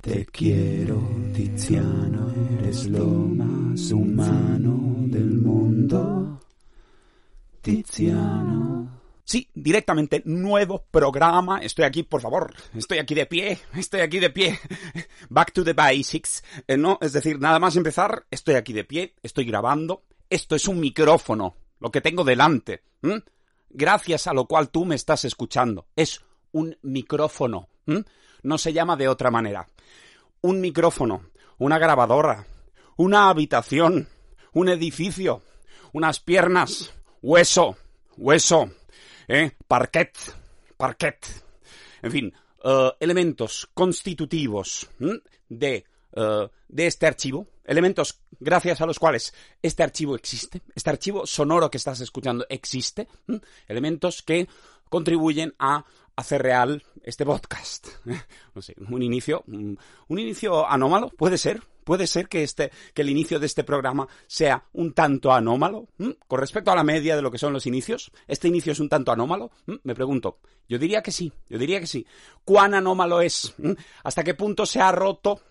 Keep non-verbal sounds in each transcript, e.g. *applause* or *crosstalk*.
te quiero, Tiziano, eres lo más humano del mundo. Tiziano. Sí, directamente, nuevo programa. Estoy aquí, por favor. Estoy aquí de pie. Estoy aquí de pie. Back to the basics. Eh, no, es decir, nada más empezar, estoy aquí de pie. Estoy grabando. Esto es un micrófono. Lo que tengo delante. Gracias a lo cual tú me estás escuchando. Es un micrófono. No se llama de otra manera. Un micrófono. Una grabadora. Una habitación. Un edificio. Unas piernas. Hueso. Hueso. ¿eh? parquet, parquet, en fin, eh, elementos constitutivos de, eh, de este archivo, elementos gracias a los cuales este archivo existe, este archivo sonoro que estás escuchando existe, elementos que contribuyen a hacer real este podcast. *laughs* Un inicio, un inicio anómalo, puede ser, puede ser que este, que el inicio de este programa sea un tanto anómalo, ¿m? con respecto a la media de lo que son los inicios. Este inicio es un tanto anómalo, ¿m? me pregunto. Yo diría que sí, yo diría que sí. ¿Cuán anómalo es? ¿m? ¿Hasta qué punto se ha roto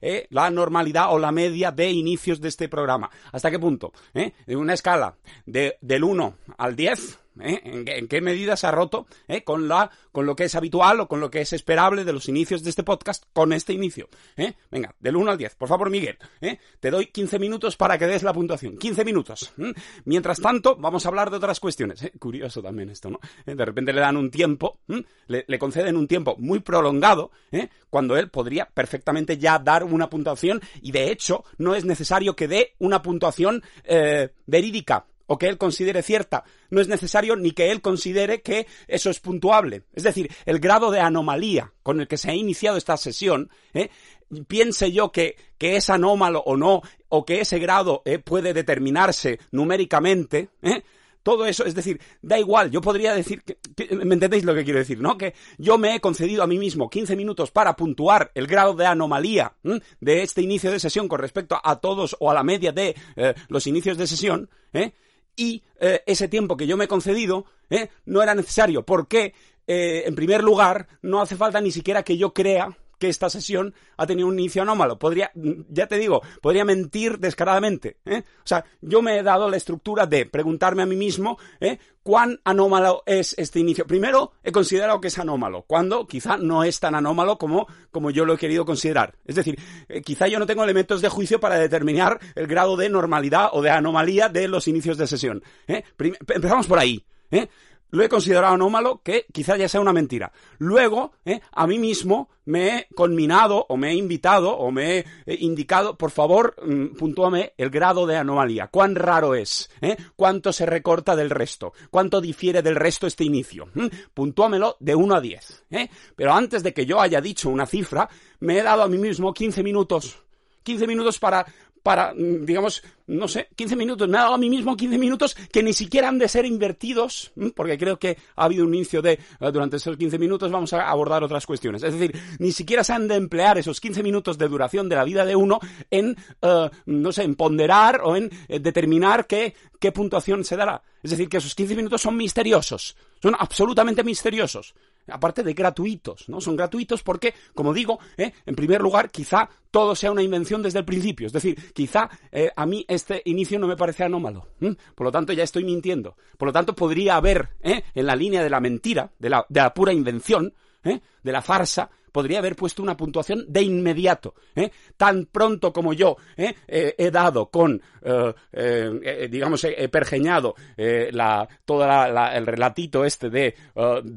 eh, la normalidad o la media de inicios de este programa? ¿Hasta qué punto? ¿Eh? En una escala de, del 1 al 10, ¿Eh? ¿En, qué, ¿En, qué, medida se ha roto ¿eh? con, la, con lo que es habitual o con lo que es esperable de los inicios de este podcast con este inicio? ¿eh? Venga, del 1 al 10. Por favor, Miguel, te doy 15 minutos para que des la puntuación. 15 minutos. Mientras tanto, vamos a hablar de otras cuestiones. Curioso también esto, ¿no? De repente le dan un tiempo, le, conceden un tiempo muy prolongado, cuando él podría perfectamente ya dar una puntuación y de hecho no es necesario que dé una puntuación verídica o que él considere cierta. No es necesario ni que él considere que eso es puntuable. Es decir, el grado de anomalía con el que se ha iniciado esta sesión, ¿eh? piense yo que, que, es anómalo o no, o que ese grado ¿eh? puede determinarse numéricamente, ¿eh? todo eso, es decir, da igual, yo podría decir, que, ¿me entendéis lo que quiero decir? ¿No? Que yo me he concedido a mí mismo 15 minutos para puntuar el grado de anomalía de este inicio de sesión con respecto a todos o a la media de eh, los inicios de sesión, ¿eh? Y eh, ese tiempo que yo me he concedido ¿eh? no era necesario porque, eh, en primer lugar, no hace falta ni siquiera que yo crea que esta sesión ha tenido un inicio anómalo. Podría, ya te digo, podría mentir descaradamente. ¿eh? O sea, yo me he dado la estructura de preguntarme a mí mismo ¿eh? cuán anómalo es este inicio. Primero, he considerado que es anómalo, cuando quizá no es tan anómalo como, como yo lo he querido considerar. Es decir, eh, quizá yo no tengo elementos de juicio para determinar el grado de normalidad o de anomalía de los inicios de sesión. ¿eh? Empezamos por ahí. Lo he considerado anómalo, que quizá ya sea una mentira. Luego, ¿eh? a mí mismo me he conminado o me he invitado o me he eh, indicado, por favor, mmm, puntúame el grado de anomalía. ¿Cuán raro es? ¿Eh? ¿Cuánto se recorta del resto? ¿Cuánto difiere del resto este inicio? ¿Mm? Puntúamelo de 1 a 10. ¿eh? Pero antes de que yo haya dicho una cifra, me he dado a mí mismo 15 minutos. 15 minutos para, para, digamos, no sé, 15 minutos. Me ha dado a mí mismo 15 minutos que ni siquiera han de ser invertidos, porque creo que ha habido un inicio de, durante esos 15 minutos vamos a abordar otras cuestiones. Es decir, ni siquiera se han de emplear esos 15 minutos de duración de la vida de uno en, uh, no sé, en ponderar o en eh, determinar qué, qué puntuación se dará. Es decir, que esos 15 minutos son misteriosos. Son absolutamente misteriosos aparte de gratuitos, ¿no? Son gratuitos porque, como digo, ¿eh? en primer lugar, quizá todo sea una invención desde el principio. Es decir, quizá eh, a mí este inicio no me parece anómalo. Por lo tanto, ya estoy mintiendo. Por lo tanto, podría haber, ¿eh? en la línea de la mentira, de la, de la pura invención, de la farsa, podría haber puesto una puntuación de inmediato. ¿eh? Tan pronto como yo ¿eh? Eh, he dado con, digamos, he, pergeñado la, todo la, la, el relatito este de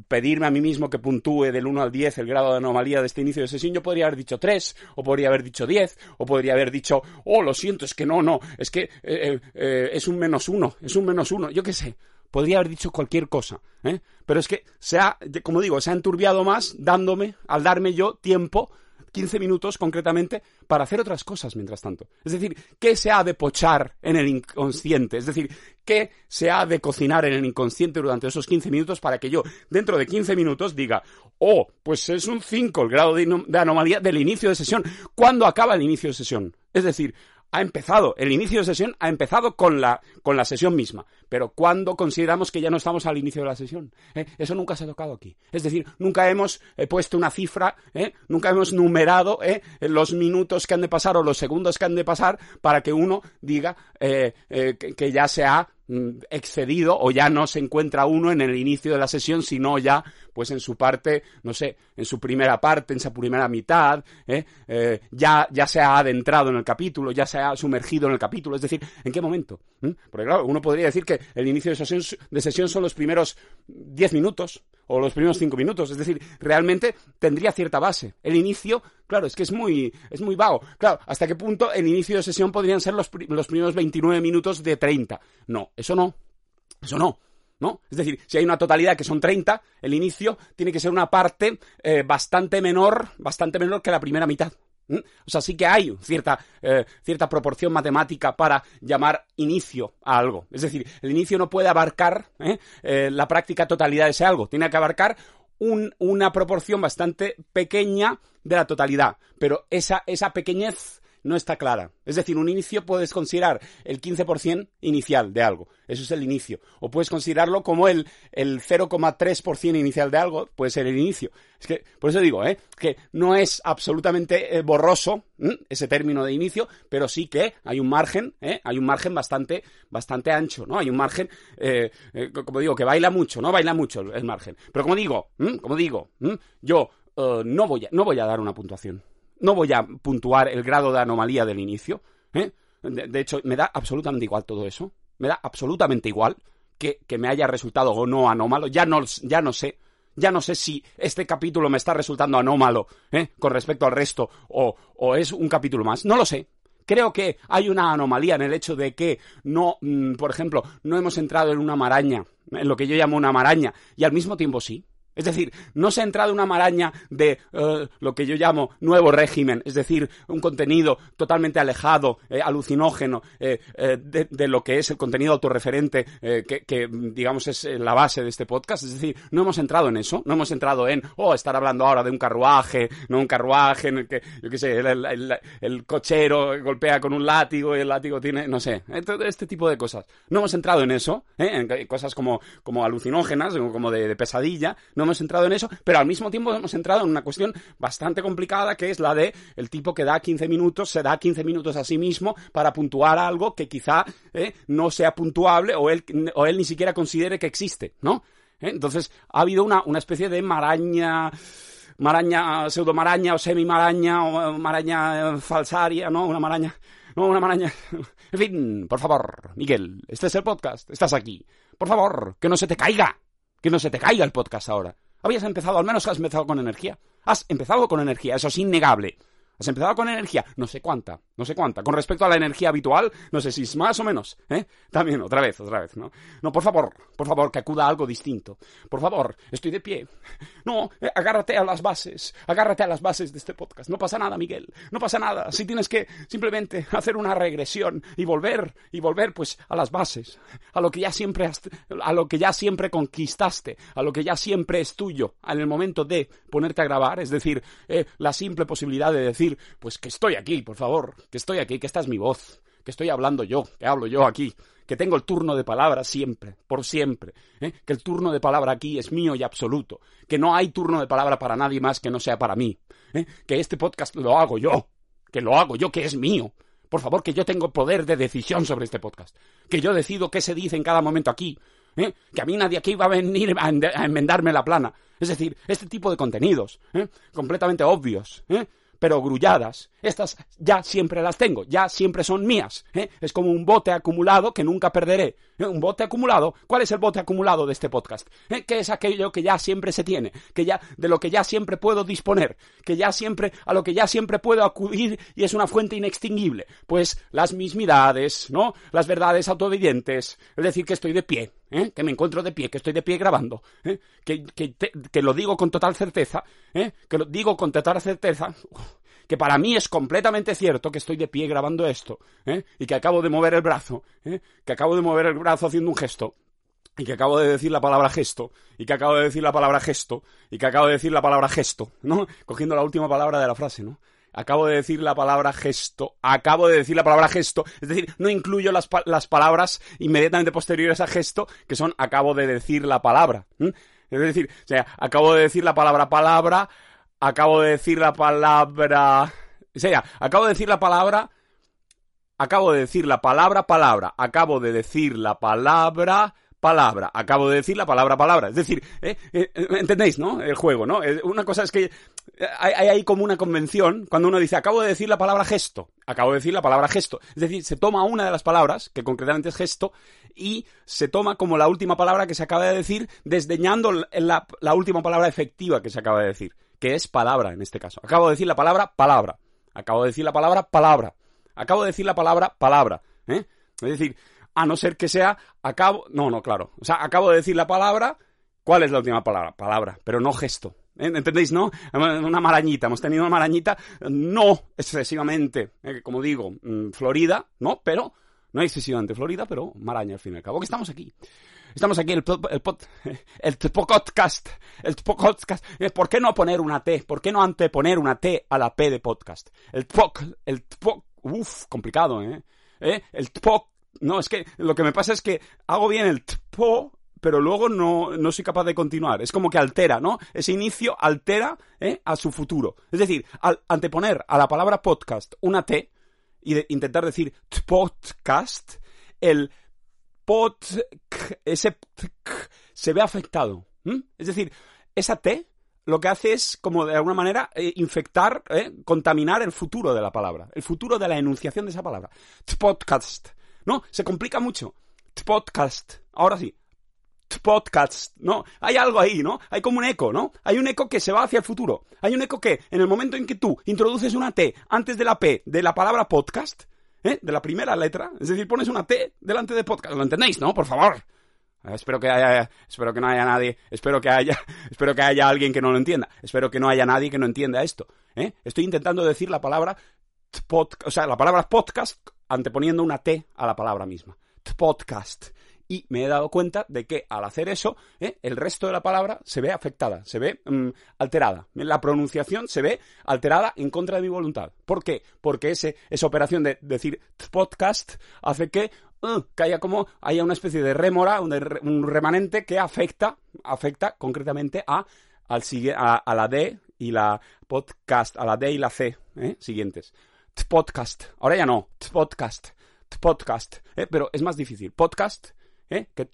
pedirme a mí mismo que puntúe del 1 al 10 el grado de anomalía de este inicio de sesión, yo podría haber dicho 3, o podría haber dicho 10, o podría haber dicho, oh, lo siento, es que no, no, es que es un menos 1, es un menos 1, yo qué sé podría haber dicho cualquier cosa, ¿eh? pero es que se ha, como digo, se ha enturbiado más dándome, al darme yo tiempo 15 minutos concretamente para hacer otras cosas mientras tanto. Es decir, ¿qué se ha de pochar en el inconsciente? Es decir, ¿qué se ha de cocinar en el inconsciente durante esos 15 minutos para que yo, dentro de 15 minutos, diga, oh, pues es un 5 el grado de, de anomalía del inicio de sesión. ¿Cuándo acaba el inicio de sesión? Es decir, ha empezado, el inicio de sesión ha empezado con la, con la sesión misma. Pero ¿cuándo consideramos que ya no estamos al inicio de la sesión? ¿Eh? Eso nunca se ha tocado aquí. Es decir, nunca hemos eh, puesto una cifra, ¿eh? nunca hemos numerado los minutos que han de pasar o los segundos que han de pasar para que uno diga que ya se ha Mm, excedido o ya no se encuentra uno en el inicio de la sesión, sino ya pues en su parte, no sé, en su primera parte, en su primera mitad, ¿eh? Eh, ya, ya se ha adentrado en el capítulo, ya se ha sumergido en el capítulo, es decir, ¿en qué momento? ¿Mm? Porque claro, uno podría decir que el inicio de sesión, de sesión son los primeros 10 minutos o los primeros 5 minutos, es decir, realmente tendría cierta base. El inicio Claro, es que es muy, es muy vago. Claro, ¿hasta qué punto el inicio de sesión podrían ser los, los primeros 29 minutos de 30? No, eso no. Eso no. ¿No? Es decir, si hay una totalidad que son 30, el inicio tiene que ser una parte eh, bastante menor, bastante menor que la primera mitad. O sea, sí que hay cierta, eh, cierta proporción matemática para llamar inicio a algo. Es decir, el inicio no puede abarcar ¿eh? la práctica totalidad de ese algo. Tiene que abarcar una proporción bastante pequeña de la totalidad, pero esa, esa pequeñez no está clara. Es decir, un inicio puedes considerar el 15% inicial de algo. Eso es el inicio. O puedes considerarlo como el, el 0,3% inicial de algo. Puede ser el inicio. Es que, por eso digo, ¿eh? que no es absolutamente eh, borroso ese término de inicio, pero sí que hay un margen, ¿eh? hay un margen bastante, bastante ancho, ¿no? Hay un margen, eh, como digo, que baila mucho, ¿no? Baila mucho el margen. Pero como digo, como digo, yo no, voy a, no voy a dar una puntuación no voy a puntuar el grado de anomalía del inicio. ¿eh? De, hecho, me da absolutamente igual todo eso. Me da absolutamente igual que, me haya resultado o no anómalo. Ya no, ya no sé. Ya no sé si este capítulo me está resultando anómalo ¿eh? con respecto al resto o, o es un capítulo más. No lo sé. Creo que hay una anomalía en el hecho de que no, mm, por ejemplo, no hemos entrado en una maraña, en lo que yo llamo una maraña, y al mismo tiempo sí. Es decir, no se ha entrado una maraña de eh, lo que yo llamo nuevo régimen, es decir, un contenido totalmente alejado, eh, alucinógeno, eh, de, lo que es el contenido autorreferente que, digamos, es la base de este podcast. Es decir, no hemos entrado en eso, no hemos entrado en, oh, estar hablando ahora de un carruaje, no un carruaje en el que, yo qué sé, el, cochero golpea con un látigo y el látigo tiene, no sé, este tipo de cosas. No hemos entrado en eso, en cosas como, como alucinógenas, como de, de pesadilla, no hemos entrado en eso, pero al mismo tiempo hemos entrado en una cuestión bastante complicada que es la de el tipo que da 15 minutos, se da 15 minutos a sí mismo para puntuar algo que quizá eh, no sea puntuable o él, o él ni siquiera considere que existe, ¿no? ¿Eh? Entonces ha habido una, una especie de maraña maraña, pseudomaraña o semimaraña o maraña falsaria, ¿no? Una maraña, no, una maraña. *laughs* En fin, por favor, Miguel, este es el podcast, estás aquí. Por favor, que no se te caiga, que no se te caiga el podcast ahora. Habías empezado, al menos has empezado con energía. Has empezado con energía, eso es innegable. ¿Has empezado con energía? No sé cuánta, no sé cuánta. Con respecto a la energía habitual, no sé si es más o menos, ¿eh? También, otra vez, otra vez, ¿no? No, por favor, por favor, que acuda a algo distinto. Por favor, estoy de pie. No, eh, agárrate a las bases, agárrate a las bases de este podcast. No pasa nada, Miguel, no pasa nada. Si tienes que simplemente hacer una regresión y volver, y volver, pues, a las bases, a lo que ya siempre, a lo que ya siempre conquistaste, a lo que ya siempre es tuyo, en el momento de ponerte a grabar, es decir, eh, la simple posibilidad de decir pues que estoy aquí, por favor, que estoy aquí, que esta es mi voz, que estoy hablando yo, que hablo yo aquí, que tengo el turno de palabra siempre, por siempre, ¿eh? que el turno de palabra aquí es mío y absoluto, que no hay turno de palabra para nadie más que no sea para mí, ¿eh? que este podcast lo hago yo, que lo hago yo, que es mío. Por favor, que yo tengo poder de decisión sobre este podcast, que yo decido qué se dice en cada momento aquí, ¿eh? que a mí nadie aquí va a venir a, enmendarme la plana. Es decir, este tipo de contenidos, completamente obvios, pero grulladas. Estas ya siempre las tengo, ya siempre son mías. ¿eh? Es como un bote acumulado que nunca perderé. ¿eh? Un bote acumulado. ¿Cuál es el bote acumulado de este podcast? ¿Eh? ¿Qué es aquello que ya siempre se tiene? Que ya, de lo que ya siempre puedo disponer. Que ya siempre, a lo que ya siempre puedo acudir y es una fuente inextinguible. Pues las mismidades, ¿no? Las verdades autoevidentes. Es decir, que estoy de pie. ¿Eh? que me encuentro de pie, que estoy de pie grabando, que, que, que, lo digo con total certeza, que lo digo con total certeza, que para mí es completamente cierto que estoy de pie grabando esto, ¿eh? y que acabo de mover el brazo, ¿eh? que acabo de mover el brazo haciendo un gesto, y que acabo de decir la palabra gesto, y que acabo de decir la palabra gesto, y que acabo de decir la palabra gesto, ¿no? Cogiendo la última palabra de la frase, ¿no? Acabo de decir la palabra gesto, acabo de decir la palabra gesto, es decir, no incluyo las, las palabras inmediatamente posteriores a gesto, que son acabo de decir la palabra. Es decir, o sea, acabo de decir la palabra palabra, acabo de decir la palabra... O sea, acabo de decir la palabra... Acabo de decir la palabra palabra, acabo de decir la palabra palabra. Acabo de decir la palabra palabra. Es decir, ¿eh? Eh, ¿entendéis, no? El juego, ¿no? Una cosa es que hay, ahí como una convención cuando uno dice acabo de decir la palabra gesto. Acabo de decir la palabra gesto. Es decir, se toma una de las palabras, que concretamente es gesto, y se toma como la última palabra que se acaba de decir, desdeñando la, la última palabra efectiva que se acaba de decir, que es palabra en este caso. Acabo de decir la palabra palabra. Acabo de decir la palabra palabra. Acabo de decir la palabra palabra. ¿eh? Es decir, a no ser que sea acabo, no, no, claro, o sea, acabo de decir la palabra, ¿cuál es la última palabra? Palabra, pero no gesto. ¿Eh? ¿Entendéis, no? Una marañita, hemos tenido una marañita, no excesivamente, eh, como digo, mm, Florida, ¿no? Pero, no excesivamente Florida, pero maraña al fin y al cabo, que estamos aquí. Estamos aquí, el, el, *laughs* el, podcast, el podcast. Eh, ¿Por qué no poner una T? ¿Por qué no anteponer una T a la P de podcast? El POC, el POC, uff, complicado, ¿eh? El POC no, es que lo que me pasa es que hago bien el tpo, pero luego no, no soy capaz de continuar. Es como que altera, ¿no? Ese inicio altera ¿eh? a su futuro. Es decir, al anteponer a la palabra podcast una T y intentar decir podcast, el pod, ese se ve afectado. Es decir, esa T lo que hace es, como de alguna manera, eh, infectar, eh, contaminar el futuro de la palabra, el futuro de la enunciación de esa palabra. Podcast. No, se complica mucho. Podcast. Ahora sí. Podcast, ¿no? Hay algo ahí, ¿no? Hay como un eco, ¿no? Hay un eco que se va hacia el futuro. Hay un eco que, en el momento en que tú introduces una T antes de la P de la palabra podcast, ¿eh? De la primera letra, es decir, pones una T delante de podcast. ¿Lo entendéis, no? Por favor. Eh, espero que haya, espero que no haya nadie, espero que haya, *laughs* espero que haya alguien que no lo entienda. Espero que no haya nadie que no entienda esto. ¿eh? Estoy intentando decir la palabra podcast, o sea, la palabra podcast anteponiendo una T a la palabra misma. Podcast. Y me he dado cuenta de que al hacer eso, ¿eh? el resto de la palabra se ve afectada, se ve mm, alterada. La pronunciación se ve alterada en contra de mi voluntad. ¿Por qué? Porque ese, esa operación de decir podcast hace que, uh, haya como haya una especie de rémora, un, remanente que afecta, afecta concretamente a, al, a, a la D y la podcast, a la D y la C ¿eh? siguientes podcast. Ahora ya no, podcast, podcast. ¿eh? Pero es más difícil. Podcast, ¿eh? Que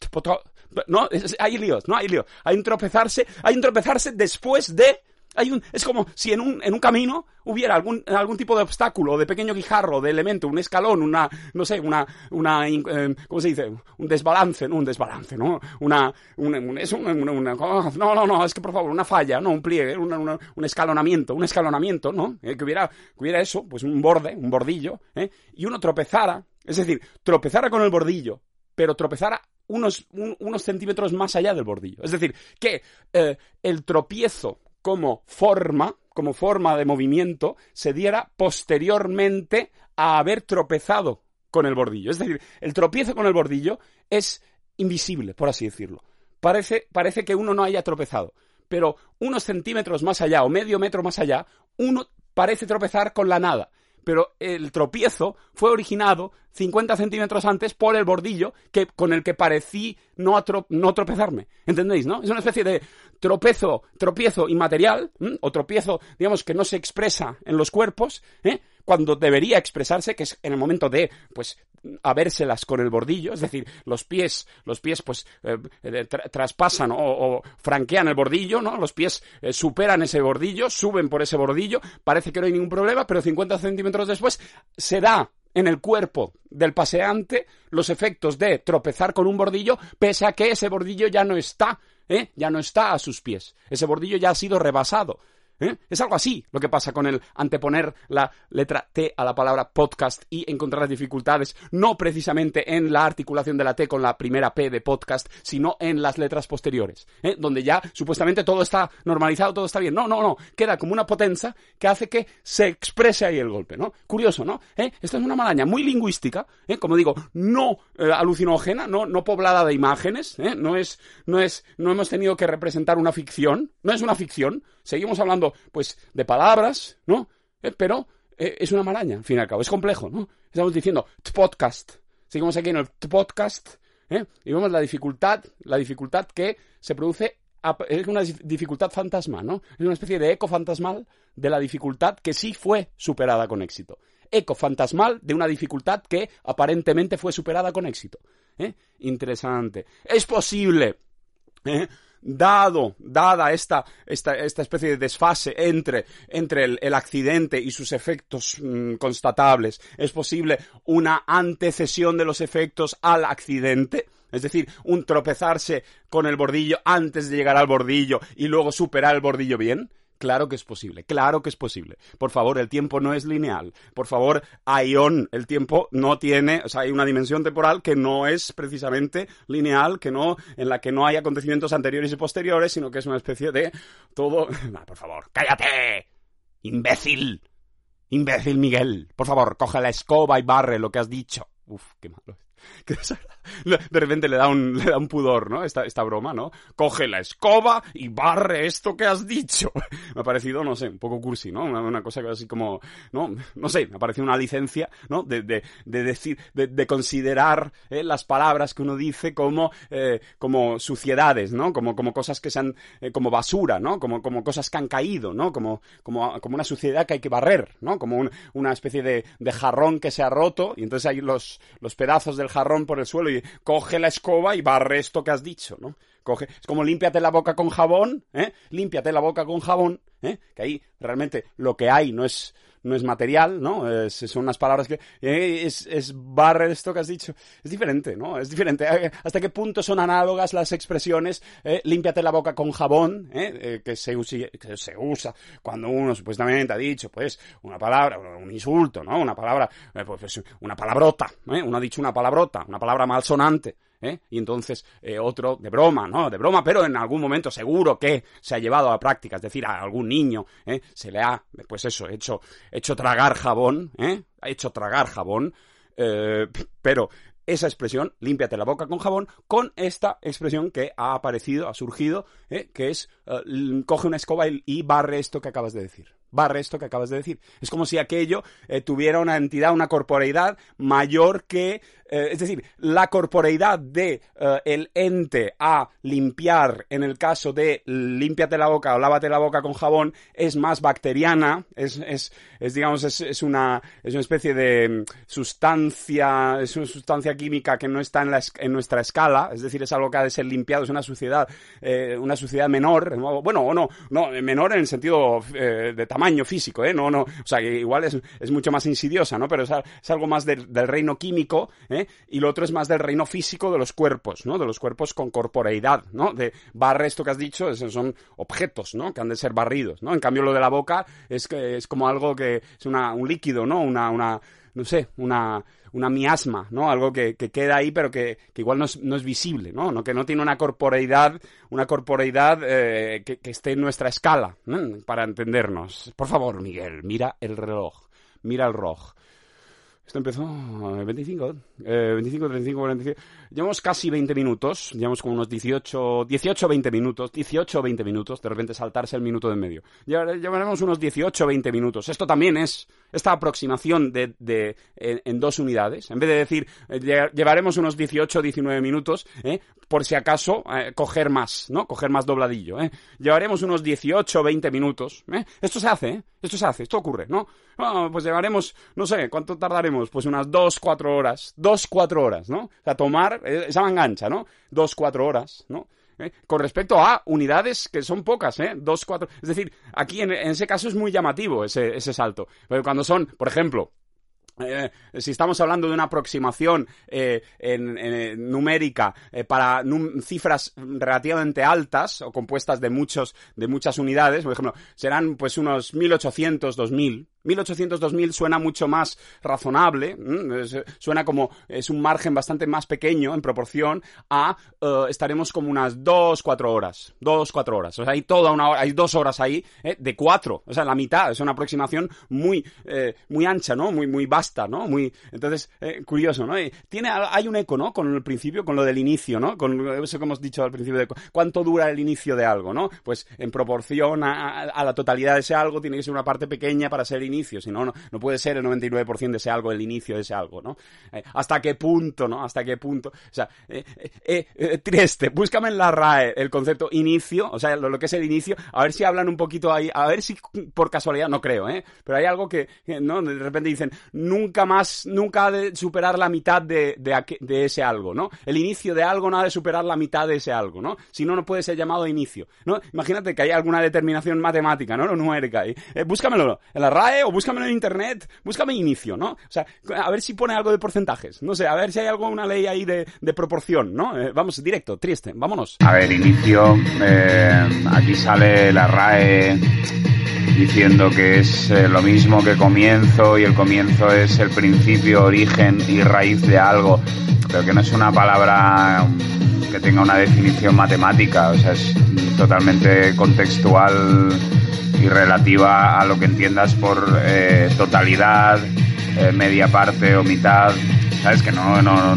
no, hay líos, no hay líos. Hay un tropezarse, hay un tropezarse después de hay un, es como si en un, en un camino hubiera algún, algún tipo de obstáculo, de pequeño guijarro, de elemento, un escalón, una, no sé, una, una, eh, ¿cómo se dice? Un desbalance, no un desbalance, ¿no? Una, una es una, una, oh, no, no, no, es que por favor, una falla, no, un pliegue, un escalonamiento, un escalonamiento, ¿no? Eh, que hubiera, que hubiera eso, pues un borde, un bordillo, ¿eh? Y uno tropezara, es decir, tropezara con el bordillo, pero tropezara unos, unos centímetros más allá del bordillo. Es decir, que eh, el tropiezo como forma, como forma de movimiento, se diera posteriormente a haber tropezado con el bordillo. Es decir, el tropiezo con el bordillo es invisible, por así decirlo. Parece, parece que uno no haya tropezado, pero unos centímetros más allá o medio metro más allá, uno parece tropezar con la nada pero el tropiezo fue originado 50 centímetros antes por el bordillo que, con el que parecí no, no tropezarme. ¿Entendéis, no? Es una especie de tropezo, tropiezo inmaterial, o tropiezo, digamos, que no se expresa en los cuerpos, ¿eh? Cuando debería expresarse, que es en el momento de, pues, habérselas con el bordillo, es decir, los pies, los pies pues eh, traspasan o, franquean el bordillo, ¿no? Los pies eh, superan ese bordillo, suben por ese bordillo, parece que no hay ningún problema, pero 50 centímetros después se da en el cuerpo del paseante los efectos de tropezar con un bordillo, pese a que ese bordillo ya no está, ¿eh? ya no está a sus pies. Ese bordillo ya ha sido rebasado. ¿Eh? Es algo así lo que pasa con el anteponer la letra T a la palabra podcast y encontrar las dificultades, no precisamente en la articulación de la T con la primera P de podcast, sino en las letras posteriores, ¿eh? donde ya supuestamente todo está normalizado, todo está bien. No, no, no, queda como una potencia que hace que se exprese ahí el golpe, ¿no? Curioso, ¿no? ¿Eh? Esta es una maraña muy lingüística, ¿eh? como digo, no alucinógena, no, no poblada de imágenes, no es, no es, no hemos tenido que representar una ficción, no es una ficción, seguimos hablando, pues, de palabras, ¿no? Eh, pero eh, es una maraña, al fin y al cabo, es complejo, ¿no? Estamos diciendo podcast, seguimos aquí en el podcast, ¿eh? y vemos la dificultad, la dificultad que se produce es una dificultad fantasma, ¿no? Es una especie de eco fantasmal de la dificultad que sí fue superada con éxito. Eco fantasmal de una dificultad que aparentemente fue superada con éxito. ¿eh? Interesante. Es posible. Dado, dada esta, esta, esta, especie de desfase entre, entre el, accidente y sus efectos mmm, constatables, es posible una antecesión de los efectos al accidente. Es decir, un tropezarse con el bordillo antes de llegar al bordillo y luego superar el bordillo bien. Claro que es posible, claro que es posible. Por favor, el tiempo no es lineal. Por favor, Ion, el tiempo no tiene, o sea, hay una dimensión temporal que no es precisamente lineal, que no, en la que no hay acontecimientos anteriores y posteriores, sino que es una especie de todo. *laughs* Por favor, cállate, imbécil, imbécil Miguel. Por favor, coge la escoba y barre lo que has dicho. Uf, qué malo. *laughs* Qué de repente le da un, le da un pudor, ¿no? Esta, esta broma, ¿no? Coge la escoba y barre esto que has dicho. *laughs* Me ha parecido, no sé, un poco cursi, ¿no? Una, cosa así como, no, no sé, me ha parecido una licencia, ¿no? De, de, de decir, de, de considerar eh, las palabras que uno dice como, eh, como suciedades, ¿no? Como, como cosas que sean, eh, como basura, ¿no? Como, como cosas que han caído, ¿no? Como, como, como una suciedad que hay que barrer, ¿no? Como un, una especie de, de jarrón que se ha roto y entonces hay los, los pedazos del jarrón por el suelo coge la escoba y barre esto que has dicho, ¿no? Es como límpiate la boca con jabón, ¿eh? Límpiate la boca con jabón, ¿eh? Que ahí realmente lo que hay no es, no es material, ¿no? Son unas palabras que eh, es, es barre esto que has dicho. Es diferente, ¿no? Es diferente. ¿Hasta qué punto son análogas las expresiones eh, límpiate la boca con jabón, ¿eh? eh que, se use, que se usa cuando uno supuestamente ha dicho, pues, una palabra, un insulto, ¿no? Una palabra, eh, pues, una palabrota, ¿eh? Uno ha dicho una palabrota, una palabra malsonante. ¿Eh? Y entonces eh, otro de broma, ¿no? De broma, pero en algún momento seguro que se ha llevado a práctica, es decir, a algún niño ¿eh? se le ha, pues eso, hecho, hecho tragar jabón, ¿eh? Ha hecho tragar jabón, pero esa expresión, límpiate la boca con jabón, con esta expresión que ha aparecido, ha surgido, que es coge una escoba y, barre esto que acabas de decir barre esto que acabas de decir. Es como si aquello tuviera una entidad, una corporeidad mayor que, eh, es decir, la corporeidad de eh, el ente a limpiar, en el caso de límpiate la boca o lávate la boca con jabón, es más bacteriana, es, es, es digamos, es, es, una, es una especie de sustancia, es una sustancia química que no está en, la, en nuestra escala, es decir, es algo que ha de ser limpiado, es una suciedad, una suciedad menor, bueno, o no, no, menor en el sentido de tamaño tamaño físico, ¿eh? No, no, o sea, que igual es, es mucho más insidiosa, ¿no? Pero es, es algo más del, del, reino químico, ¿eh? Y lo otro es más del reino físico de los cuerpos, ¿no? De los cuerpos con corporeidad, ¿no? De barre esto que has dicho, es, son objetos, ¿no? Que han de ser barridos, ¿no? En cambio, lo de la boca es que es como algo que es una, un líquido, ¿no? Una, una, no sé, una, una miasma, ¿no? Algo que, que queda ahí, pero que, que igual no es, no es, visible, ¿no? Que no tiene una corporeidad, una corporeidad eh, que, que, esté en nuestra escala, para entendernos. Por favor, Miguel, mira el reloj, mira el reloj. Esto empezó 25, eh, 25, 35, 45. Llevamos casi 20 minutos, llevamos como unos 18, 18, 20 minutos, 18, 20 minutos, de repente saltarse el minuto de medio. Llevaremos unos 18, 20 minutos. Esto también es esta aproximación de, de en, dos unidades. En vez de decir, eh, llevaremos unos 18, 19 minutos, ¿eh? por si acaso, eh, coger más, ¿no? Coger más dobladillo, ¿eh? Llevaremos unos 18, 20 minutos. Esto se hace. Esto se hace, esto ocurre, ¿no? Oh, pues llevaremos, no sé, ¿cuánto tardaremos? Pues unas 2, 4 horas, 2, 4 horas, ¿no? O sea, tomar esa mangancha, ¿no? 2, 4 horas, ¿no? ¿Eh? con respecto a unidades que son pocas, ¿eh? Dos, cuatro. Es decir, aquí en, en ese caso es muy llamativo ese, ese salto. Pero cuando son, por ejemplo, eh, si estamos hablando de una aproximación eh, numérica eh, para cifras relativamente altas o compuestas de muchos de muchas unidades, por ejemplo, serán pues unos 1800, 2000, 1800-2000 suena mucho más razonable, suena como es un margen bastante más pequeño en proporción a estaremos como unas 2, 4 horas, 2, 4 horas, o sea, hay toda una hora, hay dos horas ahí de 4, o sea, la mitad, es una aproximación muy, muy ancha, ¿no? Muy, muy vasta, ¿no? Muy, entonces, curioso, ¿no? tiene, hay un eco, ¿no? Con el principio, con lo del inicio, ¿no? Con eso que hemos dicho al principio de cuánto dura el inicio de algo, ¿no? Pues en proporción a, a la totalidad de ese algo tiene que ser una parte pequeña para ser inicio, si no, no puede ser el 99% de ese algo el inicio de ese algo, ¿no? Eh, ¿Hasta qué punto, no? ¿Hasta qué punto? O sea, eh, eh, triste, búscame en la RAE el concepto inicio, o sea, lo, que es el inicio, a ver si hablan un poquito ahí, a ver si por casualidad, no creo, ¿eh? Pero hay algo que, ¿no? De repente dicen, nunca más, nunca ha de superar la mitad de, de, ese algo, ¿no? El inicio de algo no ha de superar la mitad de ese algo, ¿no? Si no, no puede ser llamado inicio, ¿no? Imagínate que hay alguna determinación matemática, ¿no? No numérica ahí. búscamelo en la RAE o búscamelo en internet, búscame inicio, ¿no? O sea, a ver si pone algo de porcentajes, no sé, a ver si hay alguna ley ahí de, proporción, ¿no? Eh, vamos, directo, triste, vámonos. A ver, inicio, eh, aquí sale la RAE diciendo que es eh, lo mismo que comienzo y el comienzo es el principio, origen y raíz de algo, pero que no es una palabra que tenga una definición matemática, o sea, es totalmente contextual y relativa a lo que entiendas por eh, totalidad, eh, media parte o mitad. Sabes que no, no,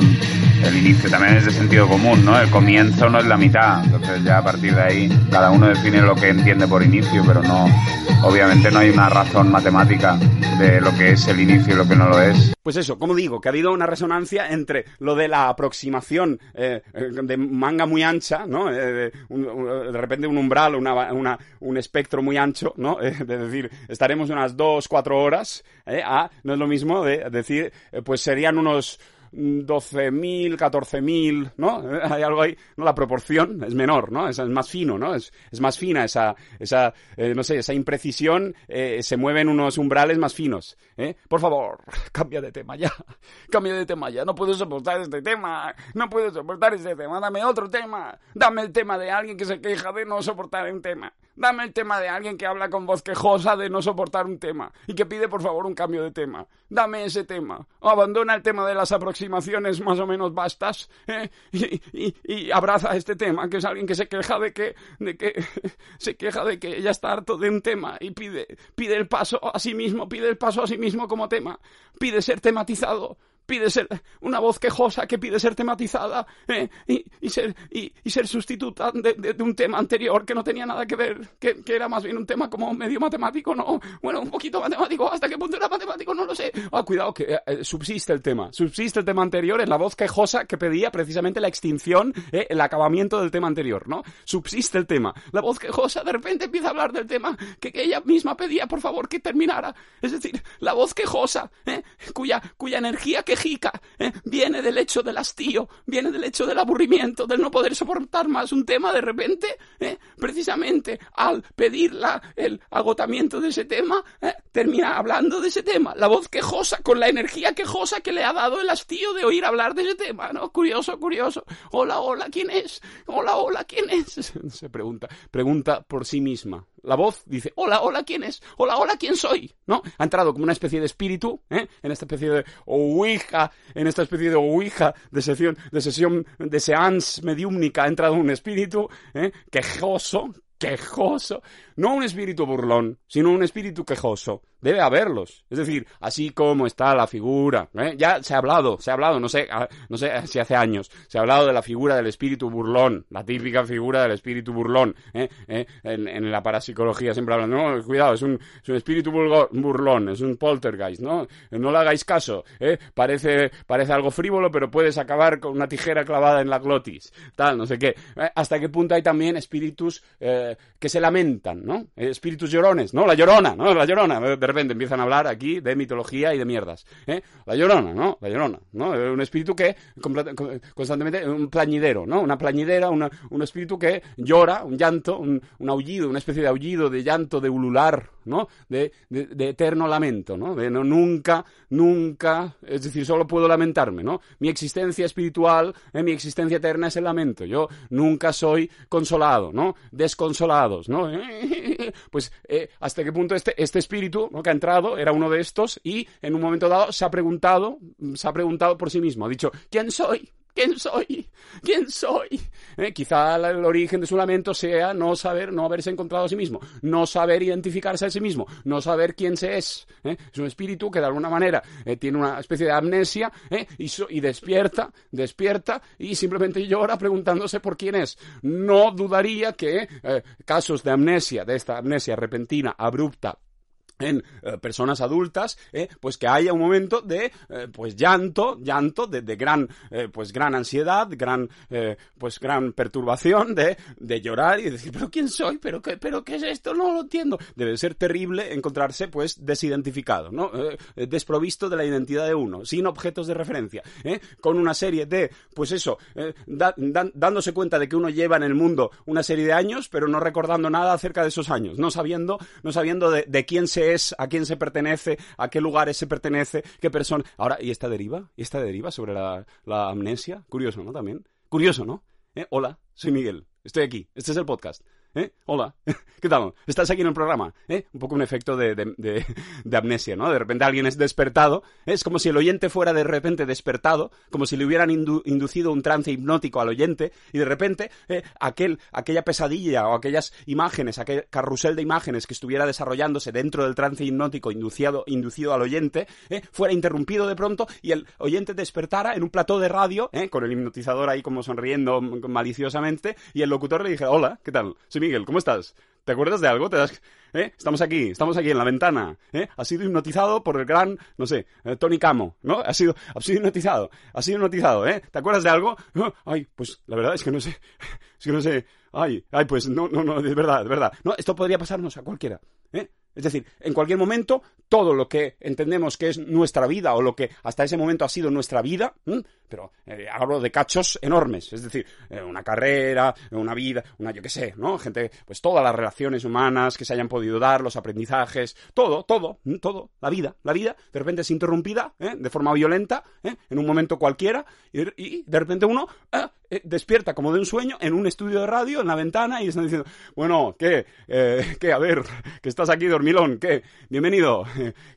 el inicio también es de sentido común, ¿no? El comienzo no es la mitad. Entonces ya a partir de ahí cada uno define lo que entiende por inicio, pero no, obviamente no hay una razón matemática de lo que es el inicio y lo que no lo es. Pues eso, como digo, que ha habido una resonancia entre lo de la aproximación eh, de manga muy ancha, ¿no? Eh, de, repente un umbral, una, una, un espectro muy ancho, ¿no? *laughs* Eh, de decir, estaremos unas dos, cuatro horas, a, no es lo mismo de decir, pues serían unos 12.000, 14.000, ¿no? *laughs* Hay algo ahí, ¿no? La proporción es menor, ¿no? Es, es más fino, ¿no? Es, es, más fina esa, esa eh, no sé, esa imprecisión, eh, se mueven unos umbrales más finos, ¿eh? Por favor, *laughs* cambia de tema ya, *laughs* cambia de tema ya, no puedo soportar este tema, no puedo soportar este tema, dame otro tema, dame el tema de alguien que se queja de no soportar un tema. Dame el tema de alguien que habla con voz quejosa de no soportar un tema y que pide por favor un cambio de tema. Dame ese tema. O abandona el tema de las aproximaciones más o menos vastas ¿eh? y, abraza este tema, que es alguien que se queja de que, de que *laughs* se queja de que ya está harto de un tema y pide, pide el paso a sí mismo, pide el paso a sí mismo como tema, pide ser tematizado pide ser una voz quejosa que pide ser tematizada ¿eh? y, ser, y, ser sustituta de, un tema anterior que no tenía nada que ver, que, era más bien un tema como medio matemático, ¿no? Bueno, un poquito matemático, ¿hasta qué punto era matemático? No lo sé. Ah, cuidado, que eh, eh, subsiste el tema. Subsiste el tema anterior en la voz quejosa que pedía precisamente la extinción, el acabamiento del tema anterior, ¿no? Subsiste el tema. La voz quejosa de repente empieza a hablar del tema que, ella misma pedía, por favor, que terminara. Es decir, la voz quejosa, cuya, cuya energía que ¿eh? viene del hecho del hastío, viene del hecho del aburrimiento, del no poder soportar más un tema de repente, ¿eh? precisamente al pedir el agotamiento de ese tema, ¿eh? termina hablando de ese tema. La voz quejosa, con la energía quejosa que le ha dado el hastío de oír hablar de ese tema, ¿no? Curioso, curioso. Hola, hola, ¿quién es? Hola, hola, ¿quién es? *laughs* Se pregunta, pregunta por sí misma. La voz dice, hola, hola, ¿quién es? Hola, hola, ¿quién soy? ¿No? Ha entrado como una especie de espíritu, ¿eh? En esta especie de ouija, en esta especie de ouija de sesión, de sesión, de seance mediúmnica ha entrado un espíritu, ¿eh? Quejoso, quejoso. No un espíritu burlón, sino un espíritu quejoso debe haberlos. Es decir, así como está la figura. ¿eh? Ya se ha hablado, se ha hablado, no sé, no sé si hace años, se ha hablado de la figura del espíritu burlón, la típica figura del espíritu burlón. ¿eh? ¿Eh? En, la parapsicología siempre hablan, no, cuidado, es un, es un espíritu burlón, es un poltergeist, ¿no? No le hagáis caso, ¿eh? Parece, parece algo frívolo, pero puedes acabar con una tijera clavada en la glotis, tal, no sé qué. ¿Hasta qué punto hay también espíritus que se lamentan, ¿no? Eh, espíritus llorones, ¿no? La llorona, ¿no? La llorona. De repente empiezan a hablar aquí de mitología y de mierdas. ¿eh? La llorona, ¿no? La llorona, ¿no? Un espíritu que constantemente, un plañidero, ¿no? Una plañidera, una, un espíritu que llora, un llanto, un, un, aullido, una especie de aullido, de llanto, de ulular, ¿no? De, de, de eterno lamento, ¿no? De no, nunca, nunca, es decir, solo puedo lamentarme, ¿no? Mi existencia espiritual, eh, mi existencia eterna es el lamento. Yo nunca soy consolado, ¿no? Desconsolados, ¿no? *laughs* *laughs* Pues eh, hasta qué punto este, este espíritu que ha entrado era uno de estos y en un momento dado se ha preguntado, se ha preguntado por sí mismo, ha dicho, ¿quién soy? ¿Quién soy? ¿Quién soy? Eh, quizá el origen de su lamento sea no saber, no haberse encontrado a sí mismo, no saber identificarse a sí mismo, no saber quién se es. ¿eh? Es un espíritu que de alguna manera eh, tiene una especie de amnesia y, y, despierta, despierta y simplemente llora preguntándose por quién es. No dudaría que casos de amnesia, de esta amnesia repentina, abrupta, en eh, personas adultas, eh, pues que haya un momento de eh, pues llanto, llanto, de, gran pues gran ansiedad, gran pues gran perturbación, de, de llorar y decir, pero quién soy, pero qué, pero qué es esto, no lo entiendo. Debe ser terrible encontrarse pues desidentificado, ¿no? desprovisto de la identidad de uno, sin objetos de referencia, con una serie de, pues eso, dándose cuenta de que uno lleva en el mundo una serie de años, pero no recordando nada acerca de esos años, no sabiendo, no sabiendo de quién se es, a quién se pertenece, a qué lugares se pertenece, qué persona. Ahora, ¿y esta deriva? ¿Y esta deriva sobre la, amnesia? Curioso, ¿no? También. Curioso, ¿no? ¿Eh? Hola, soy Miguel. Estoy aquí. Este es el podcast. ¿Eh? Hola, *laughs* ¿qué tal? ¿Estás aquí en el programa? ¿Eh? Un poco un efecto de, amnesia, ¿no? De repente alguien es despertado, es como si el oyente fuera de repente despertado, como si le hubieran inducido un trance hipnótico al oyente, y de repente ¿eh? aquel, aquella pesadilla o aquellas imágenes, aquel carrusel de imágenes que estuviera desarrollándose dentro del trance hipnótico inducido, inducido al oyente, ¿eh? fuera interrumpido de pronto y el oyente despertara en un plató de radio, ¿eh? con el hipnotizador ahí como sonriendo maliciosamente, y el locutor le dijera, hola, ¿qué tal? Miguel, ¿cómo estás? ¿Te acuerdas de algo? ¿Te das... ¿Eh? Estamos aquí, estamos aquí en la ventana. ¿eh? Ha sido hipnotizado por el gran, no sé, eh, Tony Camo, ¿no? Ha sido, ha sido hipnotizado, ha sido hipnotizado, ¿eh? ¿Te acuerdas de algo? Ay, pues la verdad es que no sé, *laughs* es que no sé. Ay, ay, pues no, no, no, de verdad, de verdad. No, esto podría pasarnos a cualquiera, ¿eh? Es decir, en cualquier momento, todo lo que entendemos que es nuestra vida o lo que hasta ese momento ha sido nuestra vida, pero eh, hablo de cachos enormes, es decir, eh, una carrera, una vida, una yo qué sé, ¿no? Gente, pues todas las relaciones humanas que se hayan podido dar, los aprendizajes, todo, todo, todo, la vida, la vida, de repente es interrumpida, ¿eh? de forma violenta, en un momento cualquiera, y, de repente uno ah, despierta como de un sueño en un estudio de radio, en la ventana, y están diciendo, bueno, ¿qué? Eh, ¿Qué? A ver, que estás aquí dormilón, ¿qué? Bienvenido,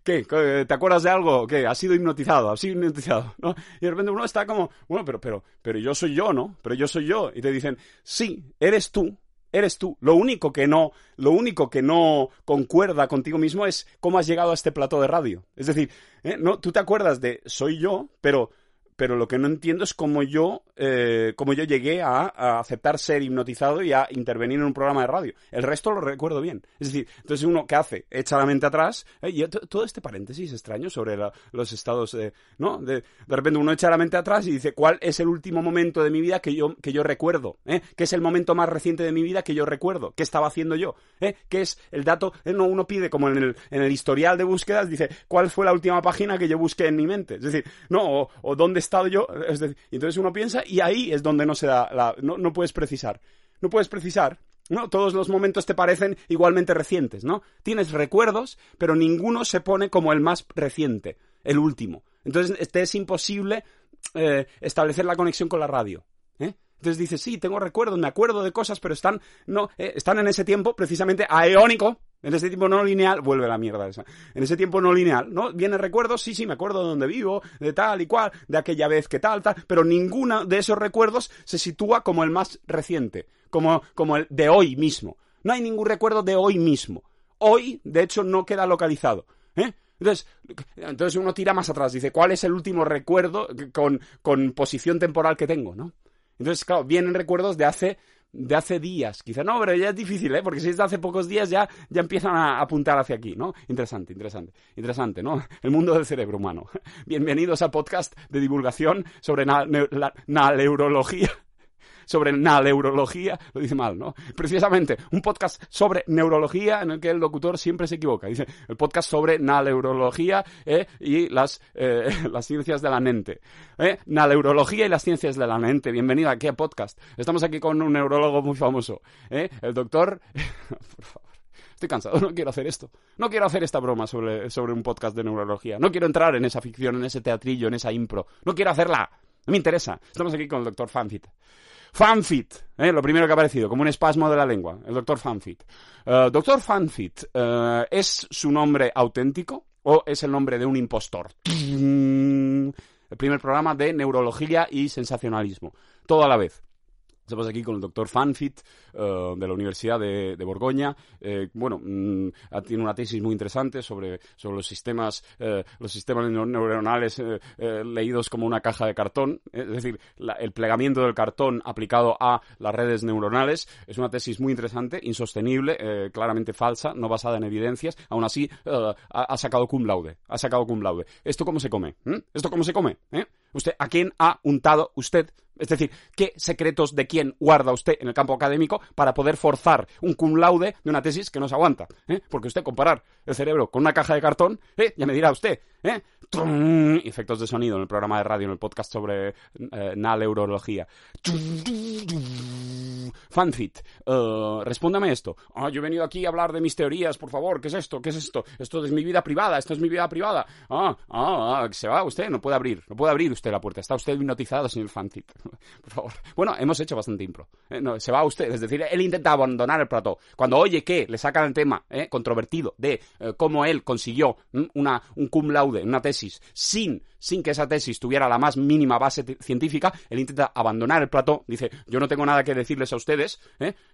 ¿qué? ¿Te acuerdas de algo? ¿Qué? Has sido hipnotizado, has sido hipnotizado, ¿no? Y de repente uno está como, bueno, pero, pero, pero yo soy yo, ¿no? Pero yo soy yo. Y te dicen, sí, eres tú, eres tú. Lo único que no, lo único que no concuerda contigo mismo es cómo has llegado a este plato de radio. Es decir, ¿eh? no, tú te acuerdas de soy yo, pero pero lo que no entiendo es cómo yo, eh, cómo yo llegué a, aceptar ser hipnotizado y a intervenir en un programa de radio. El resto lo recuerdo bien. Es decir, entonces uno, ¿qué hace? Echa la mente atrás. Eh, y todo este paréntesis extraño sobre la, los estados, eh, ¿no? De, de, repente uno echa la mente atrás y dice, ¿cuál es el último momento de mi vida que yo, que yo recuerdo? ¿Eh? ¿Qué es el momento más reciente de mi vida que yo recuerdo? ¿Qué estaba haciendo yo? ¿Eh? ¿Qué es el dato? Eh, no, uno pide, como en el, en el historial de búsquedas, dice, ¿cuál fue la última página que yo busqué en mi mente? Es decir, no, o, o dónde estado yo, es decir, entonces uno piensa y ahí es donde no se da la, no, no puedes precisar. No puedes precisar. ¿no? Todos los momentos te parecen igualmente recientes, ¿no? Tienes recuerdos, pero ninguno se pone como el más reciente, el último. Entonces te es imposible eh, establecer la conexión con la radio. ¿eh? Entonces dices, sí, tengo recuerdos, me acuerdo de cosas, pero están, no, eh, están en ese tiempo precisamente aeónico, en ese tiempo no lineal, vuelve la mierda esa. En ese tiempo no lineal, ¿no? Viene recuerdos, sí, sí, me acuerdo de dónde vivo, de tal y cual, de aquella vez que tal, tal, pero ninguno de esos recuerdos se sitúa como el más reciente, como, como el de hoy mismo. No hay ningún recuerdo de hoy mismo. Hoy, de hecho, no queda localizado. ¿eh? Entonces, entonces uno tira más atrás, dice, ¿cuál es el último recuerdo con, con posición temporal que tengo, no? Entonces, claro, vienen recuerdos de hace de hace días, quizá no, pero ya es difícil, ¿eh? Porque si es de hace pocos días ya, ya empiezan a apuntar hacia aquí, ¿no? Interesante, interesante, interesante, ¿no? El mundo del cerebro humano. *laughs* Bienvenidos a podcast de divulgación sobre la neurología sobre neurología, lo dice mal, ¿no? Precisamente, un podcast sobre neurología en el que el locutor siempre se equivoca. Dice, el podcast sobre neurología eh, y las, eh, *laughs* las ciencias de la mente. ¿eh? Neurología y las ciencias de la mente. Bienvenido aquí a podcast. Estamos aquí con un neurólogo muy famoso, ¿eh? el doctor... *laughs* Por favor. Estoy cansado, no quiero hacer esto. No quiero hacer esta broma sobre, sobre un podcast de neurología. No quiero entrar en esa ficción, en ese teatrillo, en esa impro. No quiero hacerla. No me interesa. Estamos aquí con el doctor Fanfit. Fanfit, ¿eh? lo primero que ha aparecido, como un espasmo de la lengua, el doctor Fanfit. Uh, doctor Fanfit, uh, ¿es su nombre auténtico o es el nombre de un impostor? El primer programa de neurología y sensacionalismo. Todo a la vez. Estamos aquí con el doctor Fanfit uh, de la Universidad de, Borgoña. Eh, bueno, mmm, tiene una tesis muy interesante sobre, sobre los sistemas, eh, los sistemas neuronales eh, leídos como una caja de cartón, es decir, el plegamiento del cartón aplicado a las redes neuronales. Es una tesis muy interesante, insostenible, claramente falsa, no basada en evidencias. Aún así, ha, ha, sacado cum laude. Ha sacado cum laude. ¿Esto cómo se come? ¿Mm? ¿Esto cómo se come? ¿Usted a quién ha untado usted? Es decir, ¿qué secretos de quién guarda usted en el campo académico para poder forzar un cum laude de una tesis que no se aguanta? ¿eh? Porque usted comparar el cerebro con una caja de cartón, ¿eh? ya me dirá usted, ¿eh? efectos de sonido en el programa de radio, en el podcast sobre eh, neurología. Fanfit, uh, respóndame esto. Oh, yo he venido aquí a hablar de mis teorías, por favor. ¿Qué es esto? ¿Qué es esto? Esto es mi vida privada, esto es mi vida privada. Ah, ah, ah, se va usted, no puede abrir, no puede abrir usted la puerta. Está usted hipnotizado, señor Fanfit. *laughs* Bueno, hemos hecho bastante impro. Eh, no, se va usted, es decir, él intenta abandonar el plató. Cuando oye que le sacan el tema eh, controvertido de eh, cómo él consiguió una, un cum laude, una tesis, sin, sin que esa tesis tuviera la más mínima base científica, él intenta abandonar el plató. Dice, yo no tengo nada que decirles a ustedes,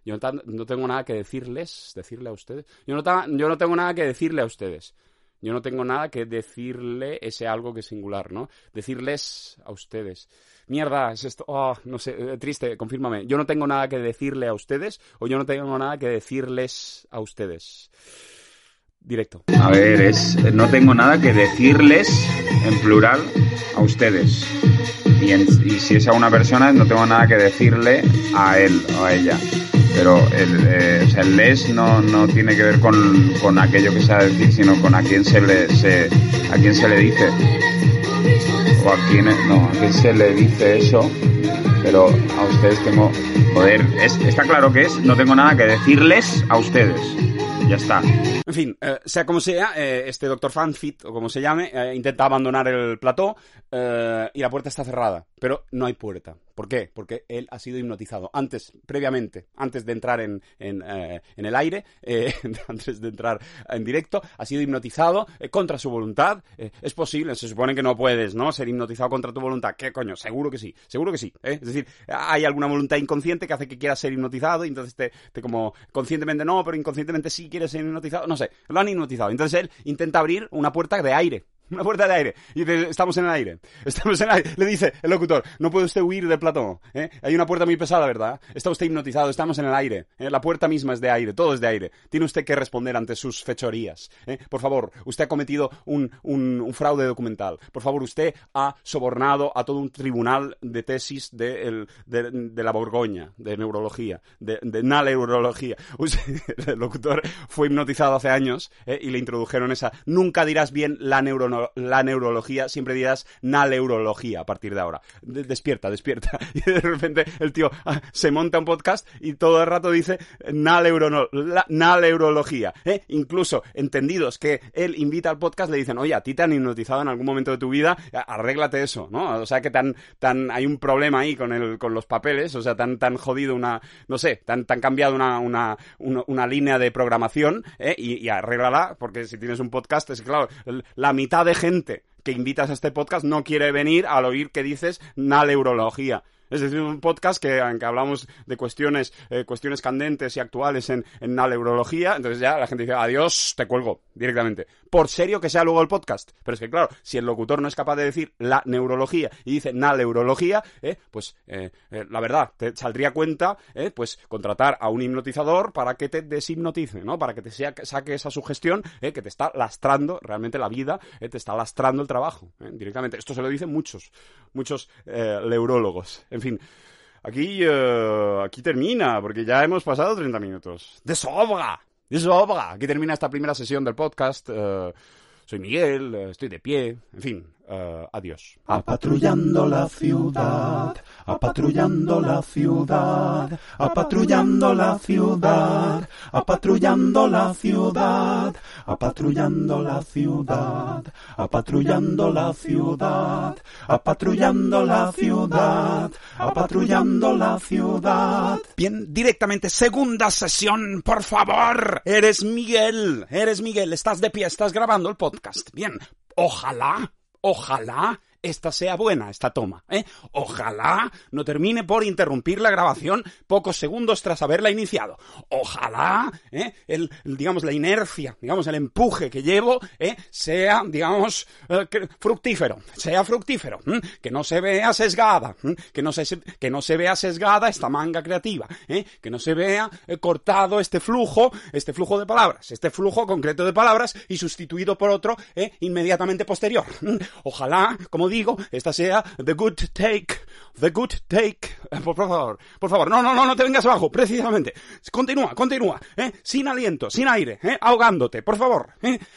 yo no, no tengo nada que decirles, decirle a ustedes. Yo no, yo no tengo nada que decirle a ustedes. Yo no tengo nada que decirle ese algo que es singular, ¿no? Decirles a ustedes. Mierda, es esto. Oh, no sé, eh, triste, confírmame. Yo no tengo nada que decirle a ustedes o yo no tengo nada que decirles a ustedes. Directo. A ver, es. No tengo nada que decirles en plural a ustedes. Y, y si es a una persona, no tengo nada que decirle a él o a ella pero el, eh, o sea, el les no, no tiene que ver con, con aquello que se va a decir, sino con a quién se le, se, a quién se le dice. O a quién, no, a quién se le dice eso, pero a ustedes tengo, joder, es, está claro que es, no tengo nada que decirles a ustedes. Ya está. En fin, eh, sea como sea, eh, este doctor Fanfit, o como se llame, eh, intenta abandonar el plató y la puerta está cerrada. Pero no hay puerta. ¿Por qué? Porque él ha sido hipnotizado. Antes, previamente, antes de entrar en, en, en el aire, *laughs* antes de entrar en directo, ha sido hipnotizado contra su voluntad. es posible, se supone que no puedes, ¿no? Ser hipnotizado contra tu voluntad. ¿Qué coño? Seguro que sí, seguro que sí. Es decir, hay alguna voluntad inconsciente que hace que quieras ser hipnotizado y entonces te, te como conscientemente no, pero inconscientemente sí quieres ser hipnotizado. No sé, lo han hipnotizado. Entonces él intenta abrir una puerta de aire. *laughs* Una puerta de aire. Y dice, estamos en el aire. *laughs* Estamos en el aire. Le dice el locutor, no puede usted huir del plató. ¿eh? Hay una puerta muy pesada, ¿verdad? Está usted hipnotizado, estamos en el aire. ¿eh? La puerta misma es de aire, todo es de aire. Tiene usted que responder ante sus fechorías. ¿eh? Por favor, usted ha cometido un, un, fraude documental. Por favor, usted ha sobornado a todo un tribunal de tesis de, el, de, la Borgoña, de neurología, de, de neurología. *laughs* el locutor fue hipnotizado hace años y le introdujeron esa, nunca dirás bien la la neurología, siempre dirás neurología a partir de ahora. De despierta, despierta. *laughs* Y de repente el tío ah, se monta un podcast y todo el rato dice neurología. ¿eh? Incluso entendidos que él invita al podcast le dicen, oye, a ti te han hipnotizado en algún momento de tu vida, arréglate eso, ¿no? O sea que tan, tan, hay un problema ahí con el, con los papeles, o sea, tan, tan jodido una, no sé, tan, tan cambiado una, una, una, una línea de programación, ¿eh? y, y arréglala, porque si tienes un podcast, es claro, la mitad de gente que invitas a este podcast no quiere venir al oír que dices neurología. Es decir, un podcast que, aunque hablamos de cuestiones, eh, cuestiones candentes y actuales en, en la neurología, entonces ya la gente dice, adiós, te cuelgo directamente. Por serio que sea luego el podcast. Pero es que, claro, si el locutor no es capaz de decir la neurología y dice la neurología, eh, pues eh, eh, la verdad, te saldría cuenta, pues contratar a un hipnotizador para que te deshipnotice, ¿no? Para que te sea, saque esa sugestión que te está lastrando realmente la vida, te está lastrando el trabajo, directamente. Esto se lo dicen muchos, muchos neurólogos. En fin. aquí, aquí termina, porque ya hemos pasado 30 minutos. ¡De sobra! ¡De sobra! Aquí termina esta primera sesión del podcast. eh, soy Miguel, eh, estoy de pie, en fin, eh, adiós. Apatrullando la ciudad, apatrullando la ciudad, apatrullando la ciudad, apatrullando la ciudad, apatrullando la ciudad, apatrullando la ciudad, apatrullando la ciudad, apatrullando la ciudad. Bien, directamente, segunda sesión, por favor. Eres Miguel, eres Miguel, estás de pie, estás grabando el podcast. Bien, ojalá, ojalá esta sea buena, esta toma, ¿eh? Ojalá no termine por interrumpir la grabación pocos segundos tras haberla iniciado. Ojalá, ¿eh? el, digamos, la inercia, digamos, el empuje que llevo, ¿eh? sea, digamos, eh, fructífero, sea fructífero, que no se vea sesgada, que no se, que no se vea sesgada esta manga creativa, ¿eh? que no se vea eh, cortado este flujo, este flujo de palabras, este flujo concreto de palabras y sustituido por otro inmediatamente posterior. Ojalá, como digo, esta sea the good take, the good take. Eh, Por favor, por favor, no, no, no, no te vengas abajo, precisamente. Continúa, continúa, ¿eh? sin aliento, sin aire, ¿eh? ahogándote, por favor.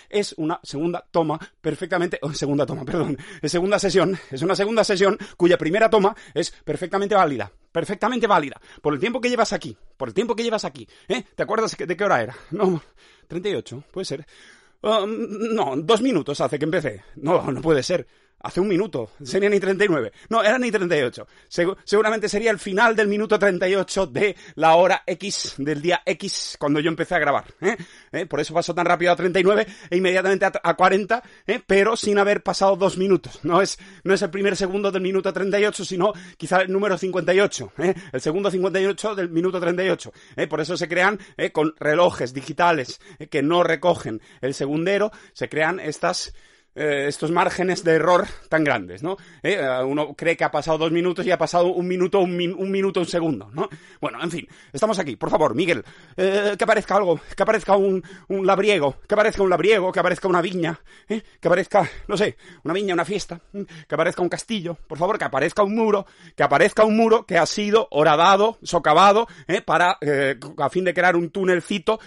Es una segunda toma perfectamente, oh, segunda toma, perdón, es segunda sesión, es una segunda sesión cuya primera toma es perfectamente válida, perfectamente válida, por el tiempo que llevas aquí, por el tiempo que llevas aquí. ¿Te acuerdas de qué hora era? No, 38, puede ser. Um, no, dos minutos hace que empecé. No, no puede ser. Hace un minuto. Sería ni 39. No, era ni 38. Segu- seguramente sería el final del minuto 38 de la hora X, del día X, cuando yo empecé a grabar. ¿eh? ¿Eh? Por eso pasó tan rápido a 39 e inmediatamente a, a 40, ¿eh? pero sin haber pasado dos minutos. No es, no es el primer segundo del minuto 38, sino quizá el número 58. ¿eh? El segundo 58 del minuto 38. ¿eh? Por eso se crean con relojes digitales que no recogen el segundero, se crean estas eh, estos márgenes de error tan grandes, ¿no? Eh, eh, uno cree que ha pasado dos minutos y ha pasado un minuto, un, min- un minuto, un segundo, ¿no? Bueno, en fin, estamos aquí. Por favor, Miguel, eh, que aparezca algo, que aparezca un, un labriego, que aparezca un labriego, que aparezca una viña, ¿eh? que aparezca, no sé, una viña, una fiesta, ¿eh? que aparezca un castillo, por favor, que aparezca un muro, que aparezca un muro que ha sido horadado, socavado, para, a fin de crear un túnelcito,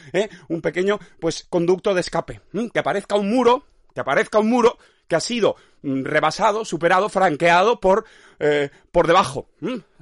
un pequeño, pues, conducto de escape, que aparezca un muro, que aparezca un muro que ha sido mm, rebasado, superado, franqueado por, eh, por debajo,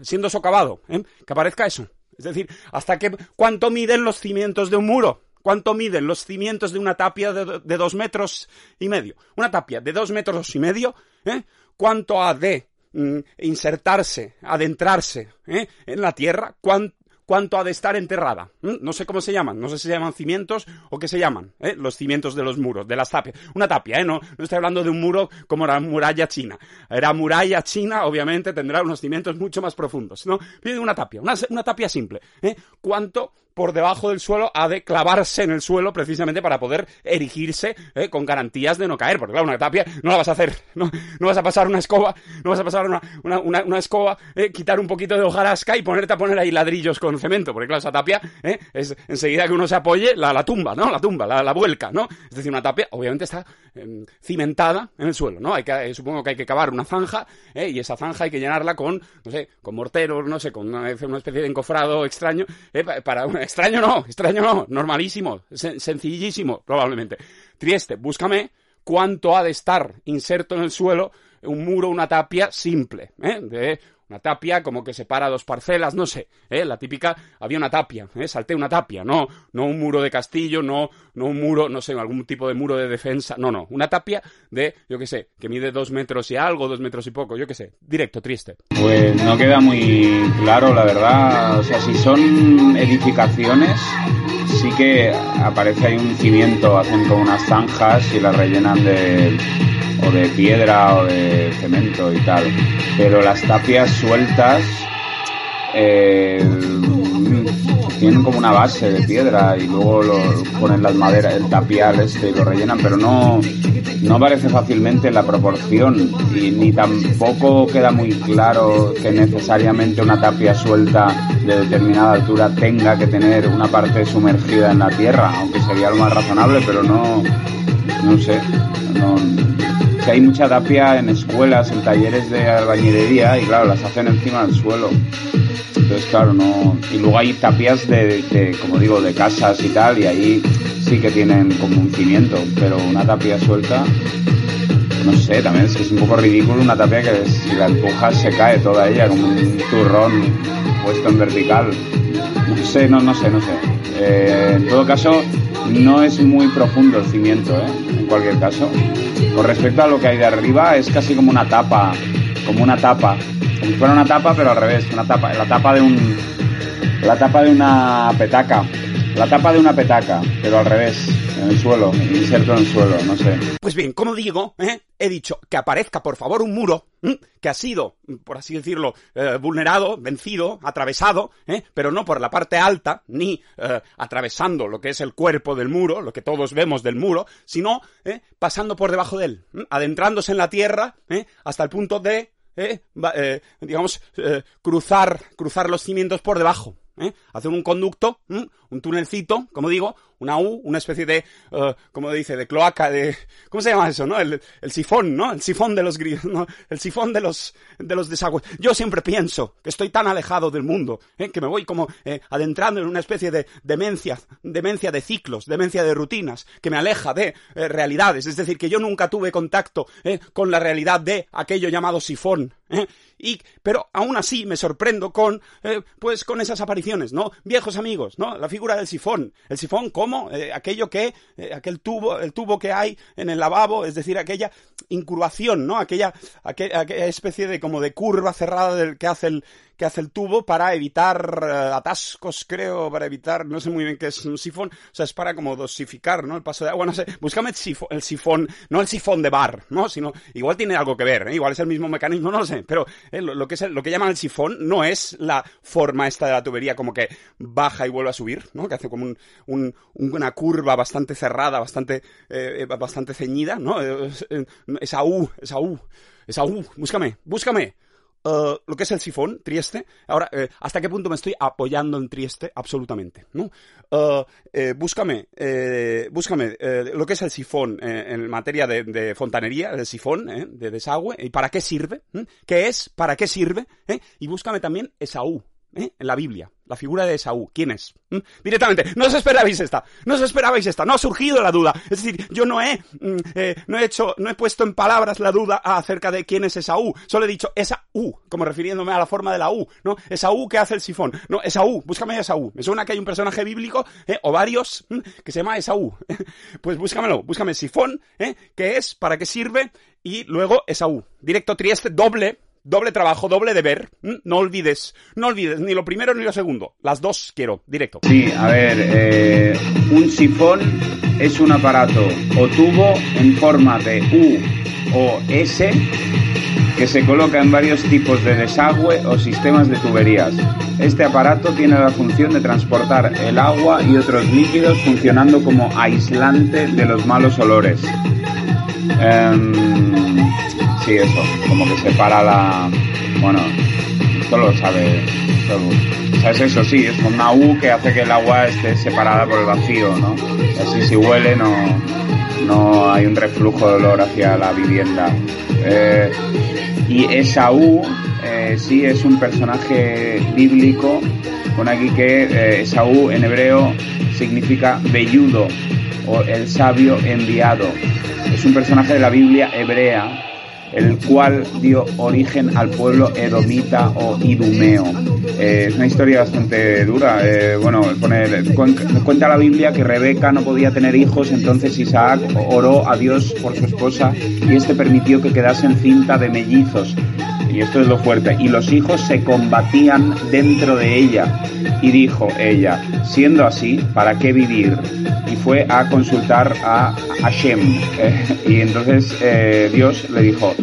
siendo socavado, ¿eh? que aparezca eso. Es decir, hasta que, ¿cuánto miden los cimientos de un muro? ¿Cuánto miden los cimientos de una tapia de, dos metros y medio? Una tapia de dos metros y medio, ¿eh? ¿cuánto ha de mm, insertarse, adentrarse en la tierra? ¿Cuánto? Cuánto ha de estar enterrada. ¿Mm? No sé cómo se llaman, no sé si se llaman cimientos o qué se llaman, ¿eh? los cimientos de los muros, de las tapias. Una tapia, ¿eh? No, no estoy hablando de un muro como la muralla china. Era muralla china, obviamente tendrá unos cimientos mucho más profundos, ¿no? Pide una tapia, una, una tapia simple. ¿eh? ¿Cuánto por debajo del suelo ha de clavarse en el suelo precisamente para poder erigirse ¿eh? con garantías de no caer? Porque claro, una tapia no la vas a hacer, no, no vas a pasar una escoba, no vas a pasar una, una, una, escoba, ¿eh? quitar un poquito de hojarasca y ponerte a poner ahí ladrillos con cemento, porque claro, esa tapia ¿eh? es enseguida que uno se apoye, la, la tumba, ¿no? La tumba, la, la vuelca, ¿no? Es decir, una tapia obviamente está eh, cimentada en el suelo, ¿no? Hay que, eh, supongo que hay que cavar una zanja ¿eh? y esa zanja hay que llenarla con, no sé, con morteros, no sé, con una, una especie de encofrado extraño, ¿eh? para una, extraño no, extraño no, normalísimo, sen sencillísimo, probablemente. Trieste, búscame cuánto ha de estar inserto en el suelo un muro, una tapia simple, ¿eh? de una tapia como que separa dos parcelas, no sé, ¿eh? la típica, había una tapia, ¿eh? salté una tapia, no, no un muro de castillo, no, no un muro, no sé, algún tipo de muro de defensa, no, no, una tapia de, yo qué sé, que mide dos metros y algo, dos metros y poco, yo qué sé, directo, triste. Pues no queda muy claro, la verdad, o sea, si son edificaciones, sí que aparece ahí un cimiento, hacen como unas zanjas y las rellenan de o de piedra o de cemento y tal. Pero las tapias sueltas eh, tienen como una base de piedra y luego lo, ponen las maderas, el tapial este y lo rellenan, pero no, no aparece fácilmente la proporción y ni tampoco queda muy claro que necesariamente una tapia suelta de determinada altura tenga que tener una parte sumergida en la tierra, aunque sería lo más razonable, pero no, no sé, no, que hay mucha tapia en escuelas, en talleres de albañilería y claro, las hacen encima del suelo. Entonces claro, no... Y luego hay tapias de, como digo, de casas y tal, y ahí sí que tienen como un cimiento, pero una tapia suelta, no sé, también es es un poco ridículo una tapia que si la empujas se cae toda ella, como un turrón puesto en vertical. No sé, no, no sé, no sé. Eh, en todo caso, no es muy profundo el cimiento, ¿eh? en cualquier caso. Con respecto a lo que hay de arriba, es casi como una tapa, como una tapa, si fuera una tapa, pero al revés, una tapa, la tapa de un, la tapa de una petaca, la tapa de una petaca, pero al revés, en el suelo, inserto en el suelo, no sé. Pues bien, como digo, ¿eh? he dicho que aparezca por favor un muro ¿eh? que ha sido, por así decirlo, eh, vulnerado, vencido, atravesado, ¿eh? pero no por la parte alta, ni atravesando lo que es el cuerpo del muro, lo que todos vemos del muro, sino pasando por debajo de él, adentrándose en la tierra hasta el punto de, ¿eh? Eh, digamos, eh, cruzar, cruzar los cimientos por debajo. ¿Eh? Hacer un conducto, ¿m? un tunelcito, como digo, una U, una especie de, eh, como dice, de cloaca, de, ¿cómo se llama eso, no? El, sifón, ¿no? El sifón de los griegos, ¿no? El sifón de los, de los desagües. Yo siempre pienso que estoy tan alejado del mundo, ¿eh? que me voy como eh, adentrando en una especie de demencia, demencia de ciclos, demencia de rutinas, que me aleja de eh, realidades. Es decir, que yo nunca tuve contacto ¿eh? con la realidad de aquello llamado sifón. Pero aún así me sorprendo con, eh, pues, con esas apariciones, ¿no? Viejos amigos, ¿no? La figura del sifón. El sifón, ¿cómo? Eh, aquello que, eh, aquel tubo, el tubo que hay en el lavabo, es decir, aquella incurvación, ¿no? Aquella, aquel- aquella especie de, como de curva cerrada del que hace el, que hace el tubo para evitar eh, atascos, creo, para evitar, no sé muy bien qué es un sifón, o sea, es para como dosificar, ¿no? El paso de agua, no sé, búscame el sifón, el sifón, no el sifón de bar, ¿no? Sino, igual tiene algo que ver, ¿eh? igual es el mismo mecanismo, no lo sé, pero eh, lo, que es el- lo que llaman el sifón no es la forma esta de la tubería como que baja y vuelve a subir, ¿no? Que hace como un, un- una curva bastante cerrada, bastante, eh, bastante ceñida, ¿no? Esa U, esa U, esa U, búscame, búscame. Uh, lo que es el sifón, Trieste. Ahora, eh, ¿hasta qué punto me estoy apoyando en Trieste? Absolutamente, ¿no? Eh, búscame, eh, búscame eh, lo que es el sifón eh, en materia de, de fontanería, el sifón eh, de desagüe, y para qué sirve, ¿Mm? qué es, para qué sirve, ¿Eh? y búscame también Esaú, ¿eh? en la Biblia, la figura de Esaú, ¿quién es? ¿Mm? Directamente, no os esperabais esta, no os esperabais esta, no ha surgido la duda, es decir, yo no he, mm, eh, no he hecho, no he puesto en palabras la duda acerca de quién es Esaú, solo he dicho esa U, como refiriéndome a la forma de la U, ¿no? Esaú que hace el sifón, no, Esaú, búscame a Esaú, me suena que hay un personaje bíblico, ¿eh? o varios, que se llama Esaú, *laughs* pues búscamelo, búscame el sifón, ¿eh? qué es, para qué sirve, y luego Esaú, directo Trieste, doble, Doble trabajo, doble deber. ¿m? No olvides, no olvides ni lo primero ni lo segundo. Las dos quiero, directo. Sí, a ver, eh, un sifón es un aparato o tubo en forma de U o S que se coloca en varios tipos de desagüe o sistemas de tuberías. Este aparato tiene la función de transportar el agua y otros líquidos funcionando como aislante de los malos olores. Em, sí, eso, como que separa la... Bueno, esto lo sabe todo. ¿Sabes eso? Sí, es una U que hace que el agua esté separada por el vacío, ¿no? Así si huele no, no hay un reflujo de olor hacia la vivienda. Eh, y Esaú eh, sí es un personaje bíblico. Pone aquí que eh, Esaú en hebreo significa velludo o el sabio enviado. Es un personaje de la Biblia hebrea el cual dio origen al pueblo edomita o idumeo. Eh, es una historia bastante dura. Eh, bueno, cuenta la Biblia que Rebeca no podía tener hijos, entonces Isaac oró a Dios por su esposa y este permitió que quedase encinta de mellizos. Y esto es lo fuerte. Y los hijos se combatían dentro de ella. Y dijo ella, siendo así, ¿para qué vivir? Y fue a consultar a Hashem. Eh, y entonces eh, Dios le dijo,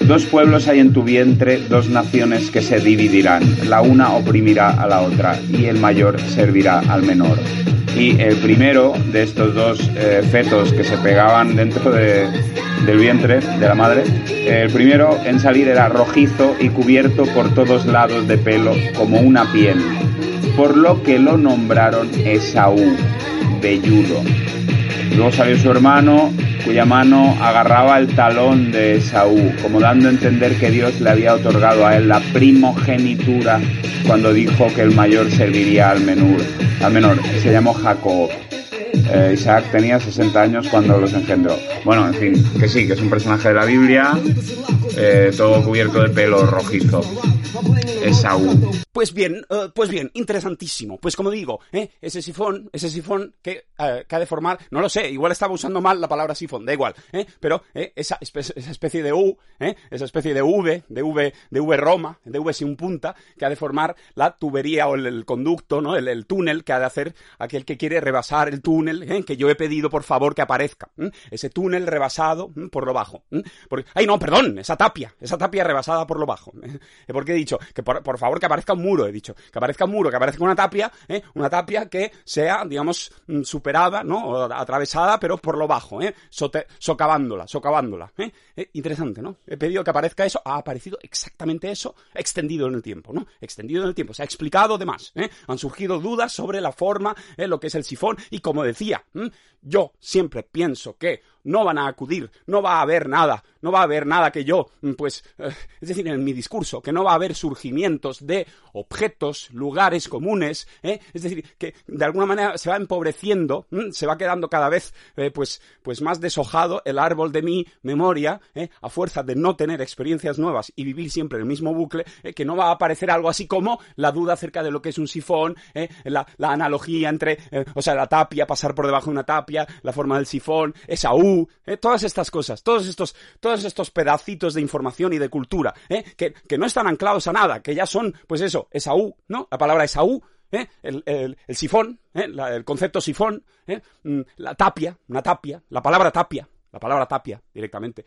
Dos pueblos hay en tu vientre, dos naciones que se dividirán. La una oprimirá a la otra y el mayor servirá al menor. Y el primero de estos dos eh, fetos que se pegaban dentro de- del vientre de la madre, el primero en salir era rojizo y cubierto por todos lados de pelo como una piel, por lo que lo nombraron Esaú, velludo. Luego salió su hermano cuya mano agarraba el talón de Esaú, como dando a entender que Dios le había otorgado a él la primogenitura cuando dijo que el mayor serviría al menor. Al menor. Se llamó Jacob. Eh, Isaac tenía 60 años cuando los engendró. Bueno, en fin, que sí, que es un personaje de la Biblia, eh, todo cubierto de pelo rojizo. Esaú. Pues bien, eh, pues bien, interesantísimo. Pues como digo, ¿eh? ese sifón, ese sifón que, eh, que ha de formar, no lo sé, igual estaba usando mal la palabra sifón, da igual, ¿eh? pero ¿eh? esa, espe- esa especie de U, esa especie de V, de V, de V Roma, de V sin punta, que ha de formar la tubería o el, conducto, ¿no? El, el túnel que ha de hacer aquel que quiere rebasar el túnel, que yo he pedido por favor que aparezca. Ese túnel rebasado por lo bajo. ay, no, perdón, esa tapia, esa tapia rebasada por lo bajo. Porque dicho que por, favor que aparezca un muro, he dicho, que aparezca un muro, que aparezca una tapia, ¿eh? una tapia que sea, digamos, mm, superada, ¿no? O atravesada, pero por lo bajo, ¿eh? Socavándola, socavándola. ¿eh? Eh, interesante, ¿no? He pedido que aparezca eso, ha aparecido exactamente eso, extendido en el tiempo, ¿no? Extendido en el tiempo, se ha explicado de más, ¿eh? Han surgido dudas sobre la forma, ¿eh? lo que es el sifón, y como decía, yo siempre pienso que no van a acudir, no va a haber nada, no va a haber nada que yo, mm, pues, eh, es decir, en mi discurso, que no va a haber surgimientos de objetos, lugares comunes, ¿eh? es decir, que de alguna manera se va empobreciendo, ¿m? se va quedando cada vez, eh, pues, pues más deshojado el árbol de mi memoria, ¿eh? a fuerza de no tener experiencias nuevas y vivir siempre el mismo bucle, que no va a aparecer algo así como la duda acerca de lo que es un sifón, la, la analogía entre, o sea, la tapia, pasar por debajo de una tapia, la forma del sifón, esa U, ¿eh? todas estas cosas, todos estos, todos estos pedacitos de información y de cultura, ¿eh? que, que no están anclados a nada, que ya son, pues eso, esa U, ¿no? La palabra Esaú, ¿eh? el, el, el sifón, ¿eh? El concepto sifón, ¿eh? Mm, la tapia, una tapia, la palabra tapia, la palabra tapia directamente.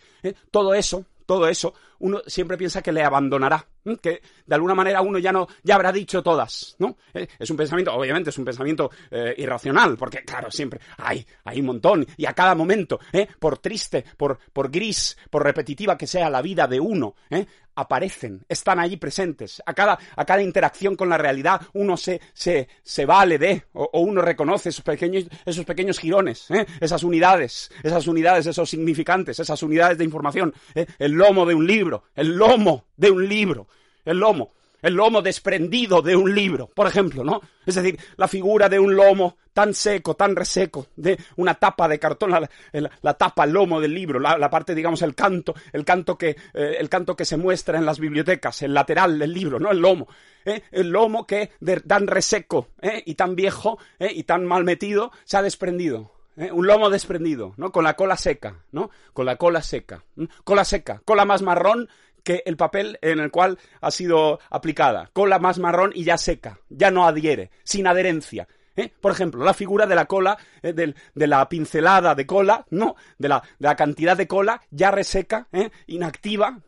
Todo eso, todo eso, uno siempre piensa que le abandonará, que de alguna manera uno ya no, ya habrá dicho todas, ¿no? ¿Eh? Es un pensamiento, obviamente es un pensamiento eh, irracional, porque claro, siempre hay, hay un montón, y a cada momento, ¿eh? por triste, por, por gris, por repetitiva que sea la vida de uno, ¿eh? Aparecen, están allí presentes. A cada, a cada interacción con la realidad uno se, se, se vale de, o, uno reconoce esos pequeños, esos pequeños girones, ¿eh? esas unidades, esas unidades, esos significantes, esas unidades de información, ¿eh? el lomo de un libro, el lomo de un libro, el lomo. El lomo desprendido de un libro, por ejemplo, ¿no? Es decir, la figura de un lomo tan seco, tan reseco, de una tapa de cartón, la, tapa, el lomo del libro, la, parte, digamos, el canto, el canto que, eh, el canto que se muestra en las bibliotecas, el lateral del libro, ¿no? El lomo. ¿eh? El lomo que de tan reseco ¿eh? y tan viejo ¿eh? y tan mal metido se ha desprendido. ¿eh? Un lomo desprendido, ¿no? Con la cola seca, ¿no? Con la cola seca. Cola seca, cola más marrón que el papel en el cual ha sido aplicada. Cola más marrón y ya seca, ya no adhiere, sin adherencia. ¿eh? Por ejemplo, la figura de la cola, eh, de la pincelada de cola, no, de la, de la cantidad de cola ya reseca, ¿eh? inactiva,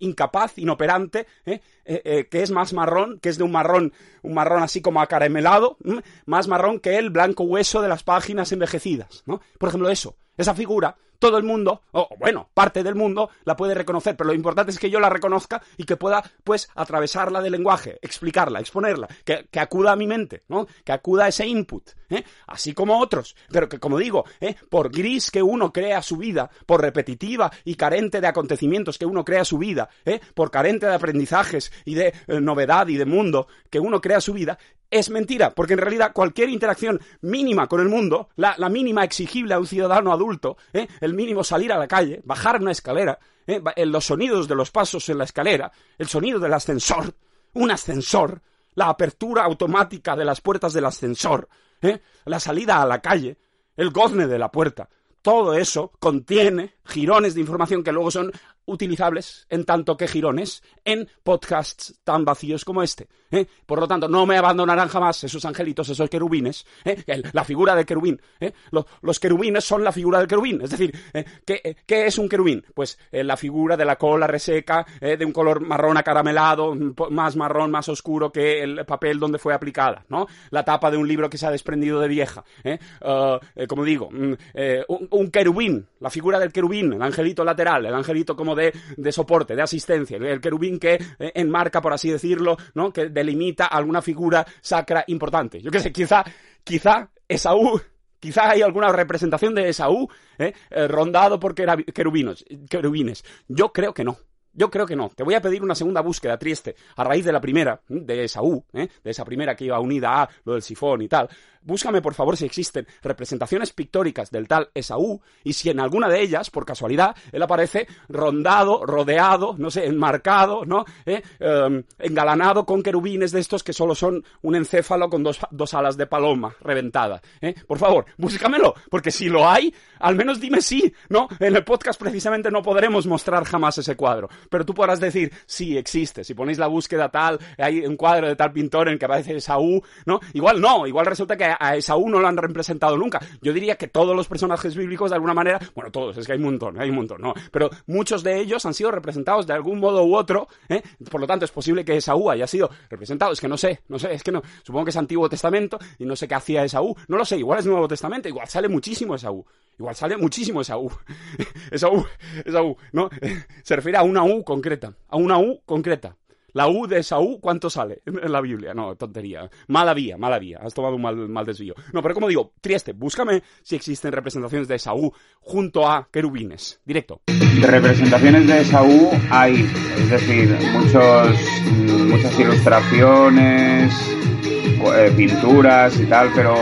incapaz, inoperante. Eh, eh, que es más marrón, que es de un marrón, un marrón así como acaramelado, ¿m? más marrón que el blanco hueso de las páginas envejecidas, ¿no? Por ejemplo, eso, esa figura, todo el mundo, o bueno, parte del mundo, la puede reconocer, pero lo importante es que yo la reconozca y que pueda, pues, atravesarla del lenguaje, explicarla, exponerla, que, que acuda a mi mente, ¿no? Que acuda a ese input, ¿eh? Así como otros, pero que, como digo, ¿eh? por gris que uno crea su vida, por repetitiva y carente de acontecimientos que uno crea su vida, ¿eh? por carente de aprendizajes y de eh, novedad y de mundo que uno crea su vida, es mentira, porque en realidad cualquier interacción mínima con el mundo, la, mínima exigible a un ciudadano adulto, ¿eh? el mínimo salir a la calle, bajar una escalera, ¿eh? los sonidos de los pasos en la escalera, el sonido del ascensor, un ascensor, la apertura automática de las puertas del ascensor, ¿eh? la salida a la calle, el gozne de la puerta, todo eso contiene girones de información que luego son utilizables en tanto que girones en podcasts tan vacíos como este. ¿eh? Por lo tanto, no me abandonarán jamás esos angelitos, esos querubines, ¿eh? El- la figura del querubín. ¿eh? Lo- Los, querubines son la figura del querubín. Es decir, ¿eh? ¿qué, qué es un querubín? Pues eh, la figura de la cola reseca, ¿eh? de un color marrón acaramelado, más marrón, más oscuro que el papel donde fue aplicada. ¿no? La tapa de un libro que se ha desprendido de vieja. Ah, como digo, mm, un, un querubín, la figura del querubín, el angelito lateral, el angelito como de, soporte, de asistencia, el, querubín que eh, enmarca, por así decirlo, ¿no? que delimita alguna figura sacra importante. Yo qué sé, quizá, quizá Esaú Quizá hay alguna representación de Esaú ¿eh? eh rondado por querubinos, querubines. Yo creo que no. Yo creo que no. Te voy a pedir una segunda búsqueda, Trieste, a raíz de la primera, de Esaú, de esa primera que iba unida a lo del sifón y tal búscame por favor si existen representaciones pictóricas del tal Esaú y si en alguna de ellas, por casualidad, él aparece rondado, rodeado, no sé, enmarcado, ¿no? ¿Eh? Em, engalanado con querubines de estos que solo son un encéfalo con dos, dos alas de paloma reventada. ¿eh? Por favor, búscamelo, porque si lo hay, al menos dime sí, ¿no? En el podcast precisamente no podremos mostrar jamás ese cuadro, pero tú podrás decir, sí, existe. Si ponéis la búsqueda tal, hay un cuadro de tal pintor en el que aparece Esaú, ¿no? Igual no, igual resulta que a Esaú no lo han representado nunca. Yo diría que todos los personajes bíblicos, de alguna manera, bueno, todos, es que hay un montón, hay un montón, ¿no? Pero muchos de ellos han sido representados de algún modo u otro, ¿eh? Por lo tanto, es posible que Esaú haya sido representado. Es que no sé, no sé, es que no. Supongo que es Antiguo Testamento y no sé qué hacía Esaú. No lo sé, igual es Nuevo Testamento, igual sale muchísimo Esaú. Igual sale muchísimo Esaú. *laughs* Esaú, Esaú, ¿no? *laughs* Se refiere a una U concreta, a una U concreta. La U de Saúl, ¿cuánto sale *laughs* en la Biblia? No, tontería. Mala vía, mala vía. Has tomado un mal, mal desvío. No, pero como digo, Trieste, búscame si existen representaciones de Saúl junto a querubines. Directo. Representaciones de Saúl hay, es decir, muchos, muchas ilustraciones, eh, pinturas y tal, pero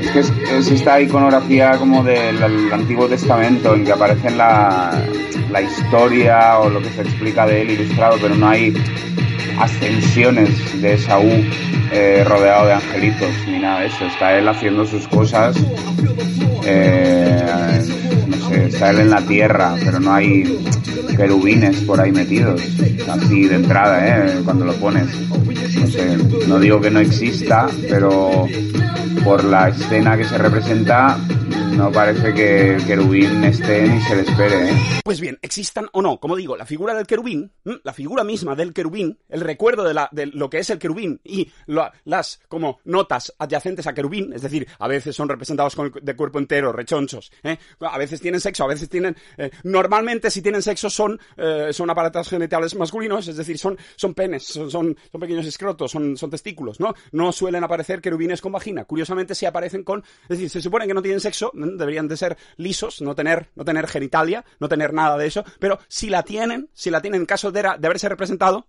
es que es, esta iconografía como del Antiguo Testamento en que aparece la, la historia o lo que se explica de él ilustrado, pero no hay ascensiones de Saúl eh, rodeado de angelitos ni nada de eso. Está él haciendo sus cosas, eh, no sé, está él en la tierra, pero no hay querubines por ahí metidos, así de entrada, ¿eh? cuando lo pones. No digo que no exista, pero por la escena que se representa no parece que el querubín esté ni se le espere, ¿eh? Pues bien, existan o no, como digo, la figura del querubín, la figura misma del querubín, el recuerdo de, la, de lo que es el querubín y las como notas adyacentes a querubín, es decir, a veces son representados con, de cuerpo entero, rechonchos, ¿eh? a veces tienen sexo, a veces tienen... Eh, normalmente si tienen sexo son, eh, son aparatos genitales masculinos, es decir, son, son penes, son, son, pequeños escrotos, son, son testículos, ¿no? No suelen aparecer querubines con vagina. Curiosamente si aparecen con... Es decir, se supone que no tienen sexo, deberían de ser lisos, no tener, no tener genitalia, no tener nada de eso, pero si la tienen, si la tienen en caso de, de haberse representado,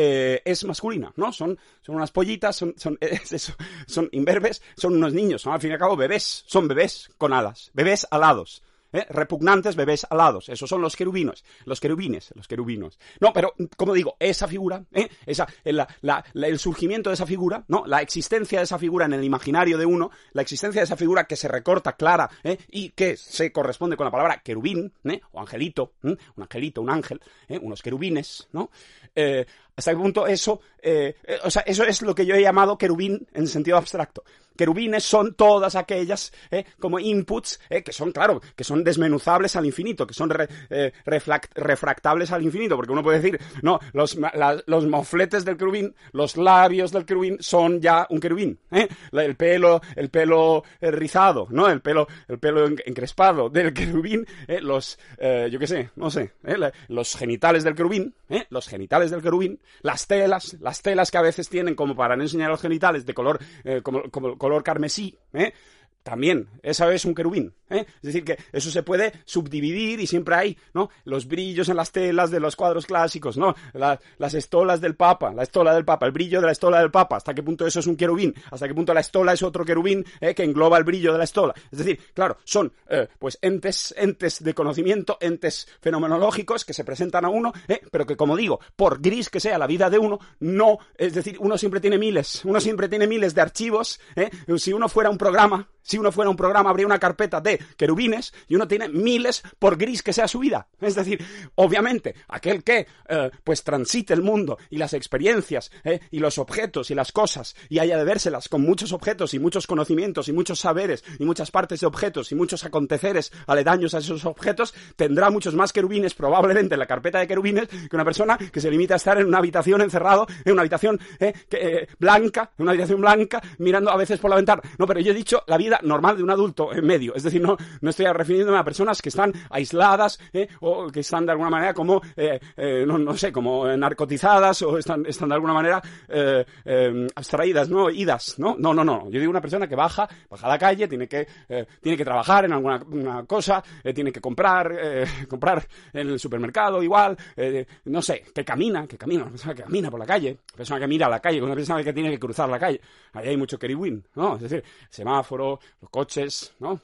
eh, es masculina, ¿no? Son, son unas pollitas, son, son, *laughs* son imberbes, son unos niños, son al fin y al cabo bebés, son bebés con alas, bebés alados. ¿Eh? repugnantes bebés alados. Esos son los querubinos, los querubines, los querubinos. No, pero, como digo, esa figura, ¿eh? esa, el surgimiento de esa figura, ¿no? La existencia de esa figura en el imaginario de uno, la existencia de esa figura que se recorta clara ¿eh? y que se corresponde con la palabra querubín, ¿eh? o angelito, un angelito, un ángel, unos querubines, ¿no? hasta qué punto eso, o sea, eso es lo que yo he llamado querubín en sentido abstracto querubines son todas aquellas eh, como inputs eh, que son, claro, que son desmenuzables al infinito, que son eh, refractables al infinito, porque uno puede decir, no, los, los mofletes del querubín, los labios del querubín son ya un querubín, el pelo, el pelo rizado, ¿no? El pelo, el pelo encrespado del querubín, los, yo qué sé, no sé, los genitales del querubín, los genitales del querubín, las telas, las telas que a veces tienen como para no enseñar los genitales de color, como color carmesí, ¿eh? También, esa es un querubín. ¿eh? Es decir, que eso se puede subdividir y siempre hay, ¿no? Los brillos en las telas de los cuadros clásicos, ¿no? las estolas del Papa, la estola del Papa, el brillo de la estola del Papa, hasta qué punto eso es un querubín, hasta qué punto la estola es otro querubín ¿eh? que engloba el brillo de la estola. Es decir, claro, son, eh, pues, entes, entes de conocimiento, entes fenomenológicos que se presentan a uno, pero que, como digo, por gris que sea la vida de uno, no, es decir, uno siempre tiene miles, uno siempre tiene miles de archivos, si uno fuera un programa, si uno fuera un programa, habría una carpeta de querubines y uno tiene miles por gris que sea su vida. Es decir, obviamente, aquel que eh, pues transite el mundo y las experiencias eh, y los objetos y las cosas y haya de vérselas con muchos objetos y muchos conocimientos y muchos saberes y muchas partes de objetos y muchos aconteceres aledaños a esos objetos, tendrá muchos más querubines probablemente en la carpeta de querubines que una persona que se limita a estar en una habitación encerrado, en una habitación eh, blanca, en una habitación blanca, mirando a veces por la ventana. No, pero yo he dicho la vida normal de un adulto en medio. Es decir, no, no estoy refiriéndome a personas que están aisladas ¿eh? o que están de alguna manera como, eh, eh, no, sé, como narcotizadas o están, están de alguna manera abstraídas, ¿no? Idas, ¿no? No, no, no. Yo digo una persona que baja, baja a la calle, tiene que, tiene que trabajar en alguna una cosa, tiene que comprar, *laughs* comprar en el supermercado igual, no sé, que camina, que camina, una persona que camina por la calle, una persona que mira a la calle, una persona que tiene que cruzar la calle. Ahí hay mucho keriwin, ¿no? Es decir, semáforo, los coches, ¿no?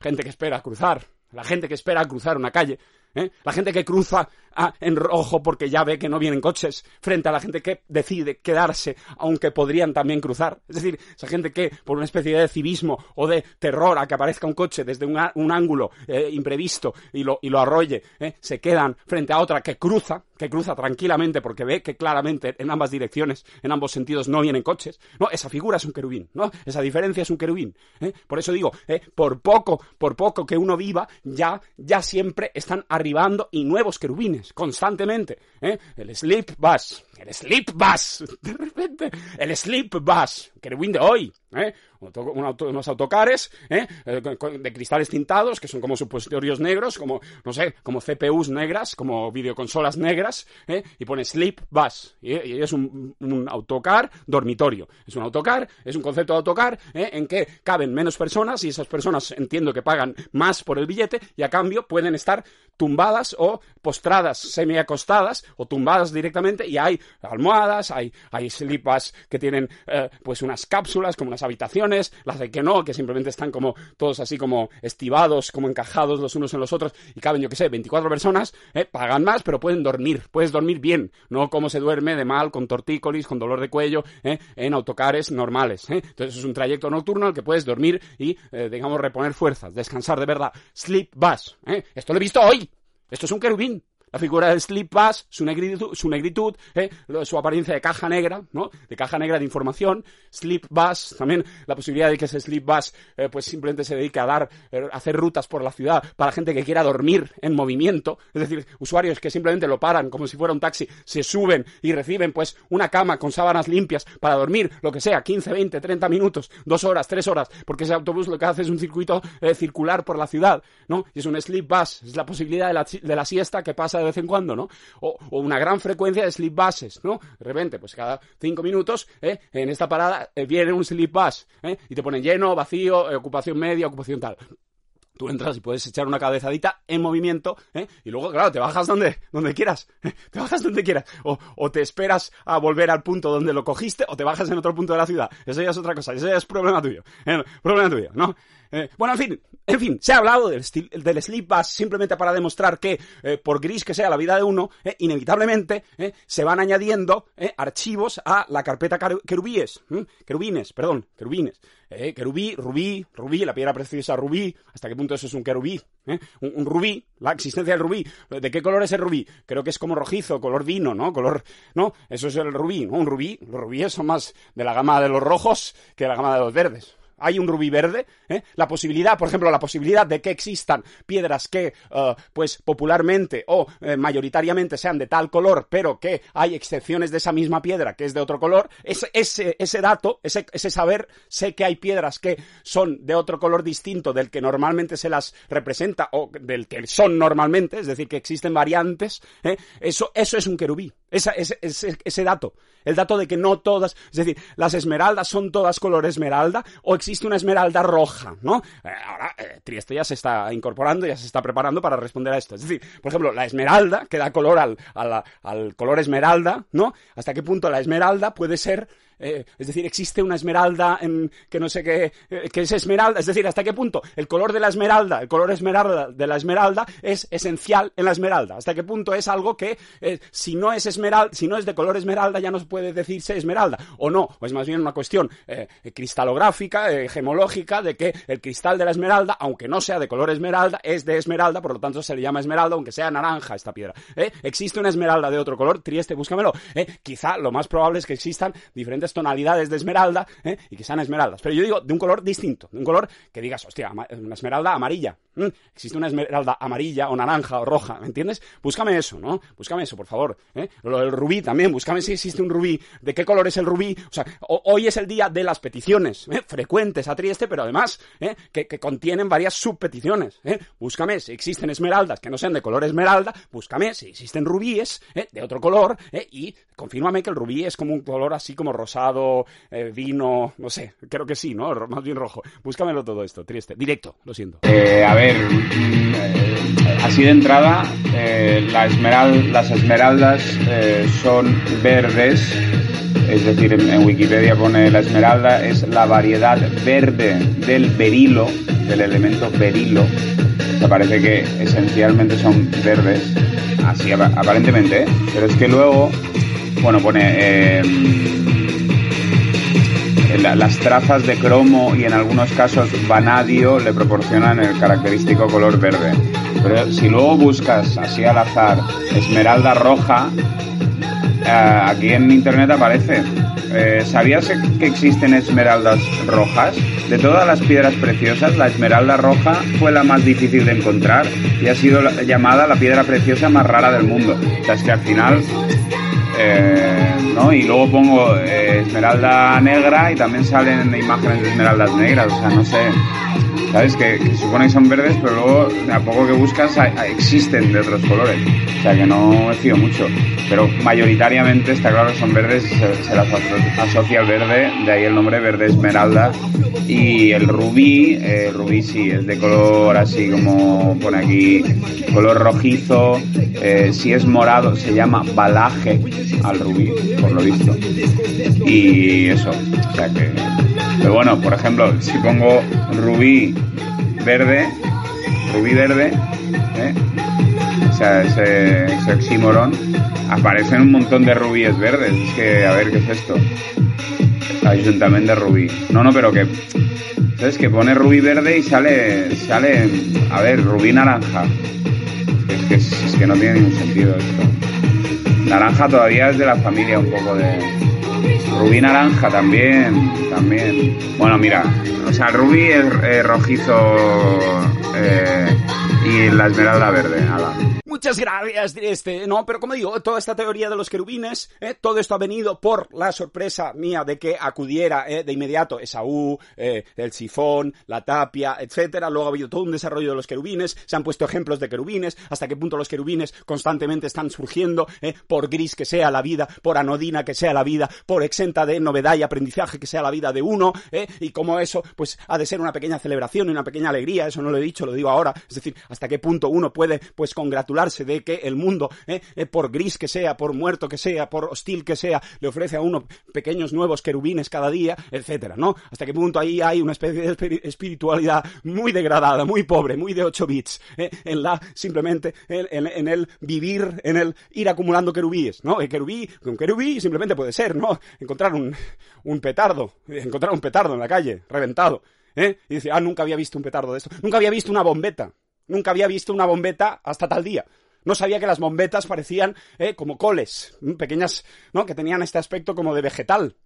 gente que espera cruzar, la gente que espera cruzar una calle, ¿eh? la gente que cruza ah, en rojo porque ya ve que no vienen coches, frente a la gente que decide quedarse, aunque podrían también cruzar. Es decir, esa gente que, por una especie de civismo o de terror a que aparezca un coche desde un, ángulo eh, imprevisto y lo, y lo arrolle, ¿eh? se quedan frente a otra que cruza, que cruza tranquilamente porque ve que claramente en ambas direcciones, en ambos sentidos, no vienen coches. No, esa figura es un querubín, ¿no? Esa diferencia es un querubín. Por eso digo, por poco, por poco que uno viva, ya, ya siempre están arribando y nuevos querubines, constantemente. ¿Eh? El sleep bus, el sleep bus, de repente, el sleep bus, querubín de hoy, ¿eh? unos autocares ¿eh? Eh, de cristales tintados, que son como supositorios negros, como, no sé, como CPUs negras, como videoconsolas negras, y pone Sleep Bus. Y, es un, autocar dormitorio. Es un autocar, es un concepto de autocar en que caben menos personas y esas personas entiendo que pagan más por el billete y a cambio pueden estar tumbadas o postradas, semi-acostadas o tumbadas directamente y hay almohadas, hay, hay slipas que tienen pues unas cápsulas como unas habitaciones, las de que no, que simplemente están como todos así como estivados, como encajados los unos en los otros y caben, yo que sé, 24 personas, ¿eh? pagan más, pero pueden dormir, puedes dormir bien, no como se duerme de mal, con tortícolis, con dolor de cuello, ¿eh? en autocares normales. ¿eh? Entonces es un trayecto nocturno al que puedes dormir y, digamos, reponer fuerzas, descansar de verdad. Sleep bus. Esto lo he visto hoy. Esto es un querubín la figura del Sleep Bus, su negritud, su, negritud ¿eh? su apariencia de caja negra, ¿no? De caja negra de información. Sleep Bus, también la posibilidad de que ese Sleep Bus eh, pues simplemente se dedique a dar, eh, hacer rutas por la ciudad para gente que quiera dormir en movimiento. Es decir, usuarios que simplemente lo paran como si fuera un taxi, se suben y reciben pues una cama con sábanas limpias para dormir, lo que sea, 15, 20, 30 minutos, dos horas, tres horas, porque ese autobús lo que hace es un circuito circular por la ciudad, ¿no? Y es un Sleep Bus, es la posibilidad de la, de la siesta que pasa de vez en cuando, ¿no? O, una gran frecuencia de sleep buses, ¿no? De repente, pues cada cinco minutos, ¿eh? en esta parada eh, viene un sleep bus, ¿eh? Y te ponen lleno, vacío, ocupación media, ocupación tal. Tú entras y puedes echar una cabezadita en movimiento, ¿eh? Y luego, claro, te bajas donde, donde quieras. Te bajas donde quieras. O, o, te esperas a volver al punto donde lo cogiste o te bajas en otro punto de la ciudad. Eso ya es otra cosa. Eso ya es problema tuyo. Problema tuyo, ¿no? Eh, bueno, en fin, en fin, se ha hablado del, del sleep bus simplemente para demostrar que, eh, por gris que sea la vida de uno, eh, inevitablemente se van añadiendo archivos a la carpeta querubíes, querubines, perdón, querubines. querubí, rubí, rubí, la piedra preciosa rubí, ¿hasta qué punto eso es un querubí? Un, rubí, la existencia del rubí. ¿De qué color es el rubí? Creo que es como rojizo, color vino, ¿no? Color, ¿no? Eso es el rubí, ¿no? Un rubí, los rubíes son más de la gama de los rojos que de la gama de los verdes hay un rubí verde, ¿eh? la posibilidad, por ejemplo, la posibilidad de que existan piedras que, eh, pues, popularmente o eh, mayoritariamente sean de tal color, pero que hay excepciones de esa misma piedra que es de otro color, ese, ese, ese dato, ese, ese saber, sé que hay piedras que son de otro color distinto del que normalmente se las representa o del que son normalmente, es decir, que existen variantes, eso, eso es un querubí. Esa, ese, ese, ese, dato, el dato de que no todas, es decir, las esmeraldas son todas color esmeralda o existe una esmeralda roja, ¿no? Eh, ahora, eh, Trieste ya se está incorporando, ya se está preparando para responder a esto. Es decir, por ejemplo, la esmeralda, que da color al, al, al color esmeralda, ¿no? ¿Hasta qué punto la esmeralda puede ser eh, es decir, existe una esmeralda en, que no sé qué, eh, que es esmeralda, es decir, hasta qué punto el color de la esmeralda, el color esmeralda de la esmeralda es esencial en la esmeralda, hasta qué punto es algo que eh, si no es esmeralda, si no es de color esmeralda ya no puede decirse esmeralda, o no, o es más bien una cuestión cristalográfica, gemológica, de que el cristal de la esmeralda, aunque no sea de color esmeralda, es de esmeralda, por lo tanto se le llama esmeralda, aunque sea naranja esta piedra. ¿Existe una esmeralda de otro color? Trieste, búscamelo. Quizá lo más probable es que existan diferentes tonalidades de esmeralda ¿eh? y que sean esmeraldas. Pero yo digo de un color distinto, de un color que digas, hostia, una esmeralda amarilla. Existe una esmeralda amarilla o naranja o roja, ¿me entiendes? Búscame eso, ¿no? Búscame eso, por favor. ¿eh? Lo del rubí también, búscame si existe un rubí. ¿De qué color es el rubí? O sea, hoy es el día de las peticiones ¿eh? frecuentes a Trieste, pero además ¿eh? que, que, contienen varias subpeticiones. ¿eh? Búscame si existen esmeraldas que no sean de color esmeralda, búscame si existen rubíes ¿eh? de otro color ¿eh? y confírmame que el rubí es como un color así como rosado, vino, no sé, creo que sí, ¿no? Más bien rojo. Búscamelo todo esto, triste. Directo, lo siento. A ver, mm, eh, así de entrada, eh, esmeral, las esmeraldas eh, son verdes, es decir, en, Wikipedia pone la esmeralda, es la variedad verde del berilo, del elemento berilo. O sea, parece que esencialmente son verdes, así apa- aparentemente, ¿eh? pero es que luego, bueno, pone... eh, la- las trazas de cromo y en algunos casos vanadio le proporcionan el característico color verde. Pero si luego buscas así al azar esmeralda roja, eh, aquí en internet aparece. Eh, ¿Sabías que existen esmeraldas rojas? De todas las piedras preciosas, la esmeralda roja fue la más difícil de encontrar y ha sido la- llamada la piedra preciosa más rara del mundo. O sea, es que al final ¿no? Y luego pongo eh, esmeralda negra y también salen imágenes de esmeraldas negras, o sea, no sé. ¿Sabes? Que, que supone que son verdes, pero luego, a poco que buscas, existen de otros colores. O sea, que no me fío mucho. Pero mayoritariamente está claro que son verdes, se, se las aso- asocia al verde, de ahí el nombre verde esmeralda. Y el rubí, eh, rubí sí, es de color así como pone aquí, color rojizo. eh, si es morado, se llama balaje al rubí, por lo visto. Y eso, o sea que. Pero bueno, por ejemplo, si pongo rubí verde, rubí verde, ¿eh? o sea, ese, ese oxímoron, aparecen un montón de rubíes verdes. Es que, a ver, ¿qué es esto? Ayuntamiento de rubí. No, no, pero que. ¿Sabes? Que pone rubí verde y sale. sale. A ver, rubí naranja. Es que, es que no tiene ningún sentido esto. Naranja todavía es de la familia un poco de. Rubí naranja también, también. Bueno, mira, o sea, rubí es eh, rojizo eh, y la esmeralda verde. ala. Muchas gracias, este, no, pero como digo, toda esta teoría de los querubines, eh, todo esto ha venido por la sorpresa mía de que acudiera eh, de inmediato Esaú, eh, el sifón, la tapia, etcétera. Luego ha habido todo un desarrollo de los querubines, se han puesto ejemplos de querubines, hasta qué punto los querubines constantemente están surgiendo, eh, por gris que sea la vida, por anodina que sea la vida, por exenta de novedad y aprendizaje que sea la vida de uno, y como eso, pues ha de ser una pequeña celebración y una pequeña alegría, eso no lo he dicho, lo digo ahora, es decir, hasta qué punto uno puede, pues, de que el mundo, eh, eh, por gris que sea, por muerto que sea, por hostil que sea, le ofrece a uno pequeños nuevos querubines cada día, etcétera, ¿no? Hasta qué punto ahí hay una especie de espiri- espiritualidad muy degradada, muy pobre, muy de 8 bits, eh, en la, simplemente, en, en- el vivir, en el ir acumulando querubíes, ¿no? El un querubí simplemente puede ser, ¿no? Encontrar un, un petardo, encontrar un petardo en la calle, reventado, ¿eh? Y dice, ah, nunca había visto un petardo de esto, nunca había visto una bombeta, nunca había visto una bombeta hasta tal día. No sabía que las bombetas parecían eh, como coles, mm, pequeñas, ¿no? Que tenían este aspecto como de vegetal,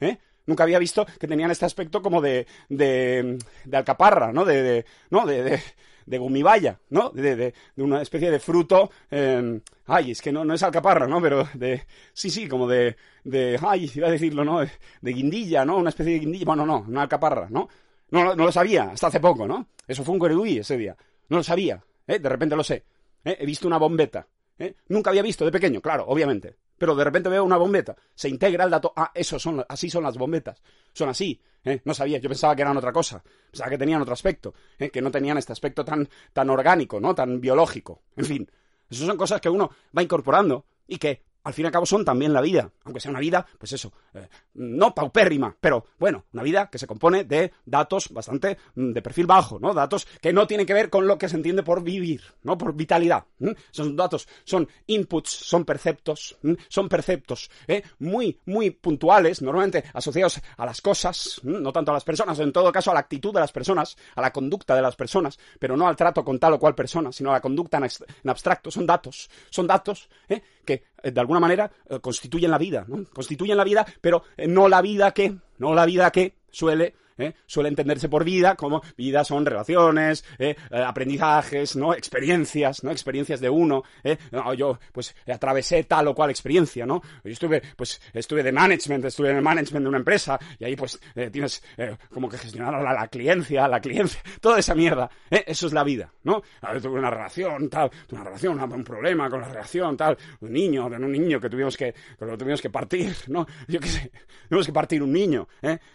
¿eh? Nunca había visto que tenían este aspecto como de, de, de alcaparra, ¿no? De, ¿no? De, de, de gumibaya, ¿no? De, de, de una especie de fruto, eh, ay, es que no, no es alcaparra, ¿no? Pero de, sí, sí, como de, de, ay, iba a decirlo, ¿no? De, guindilla, ¿no? Una especie de guindilla, bueno, no, una alcaparra, ¿no? No, no, lo sabía, hasta hace poco, ¿no? Eso fue un querubí ese día. No lo sabía, ¿eh? De repente lo sé. ¿eh? He visto una bombeta. ¿eh? Nunca había visto de pequeño, claro, obviamente. Pero de repente veo una bombeta. Se integra el dato. Ah, eso son, así son las bombetas. Son así. ¿eh? No sabía, yo pensaba que eran otra cosa. Pensaba que tenían otro aspecto. ¿eh? Que no tenían este aspecto tan, tan orgánico, ¿no? Tan biológico. En fin. Esas son cosas que uno va incorporando y que al fin y al cabo son también la vida, aunque sea una vida, pues eso, eh, no paupérrima, pero bueno, una vida que se compone de datos bastante mm, de perfil bajo, ¿no? Datos que no tienen que ver con lo que se entiende por vivir, ¿no? Por vitalidad. ¿m? Esos datos son inputs, son perceptos, son perceptos, ¿eh? muy, muy puntuales, normalmente asociados a las cosas, no tanto a las personas, en todo caso a la actitud de las personas, a la conducta de las personas, pero no al trato con tal o cual persona, sino a la conducta en, abstracto, son datos, son datos ¿eh? que eh, de alguna manera, eh, constituyen la vida, ¿no? Constituyen la vida, pero eh, no la vida que, no la vida que suele ¿eh? suele entenderse por vida como vida son relaciones, ¿eh? Eh, aprendizajes, ¿no? Experiencias, ¿no? Experiencias de uno, ¿eh? Yo, pues, atravesé tal o cual experiencia, ¿no? Yo estuve, pues, estuve de management, estuve en el management de una empresa, y ahí, pues, tienes como que gestionar la, la cliencia, la cliencia, *laughs* toda esa mierda. Eso es la vida, ¿no? A tuve una relación, tal, una relación, un problema con la relación, tal, un niño, un niño que tuvimos que, que lo tuvimos que partir, ¿no? Yo qué sé, tuvimos que partir un niño.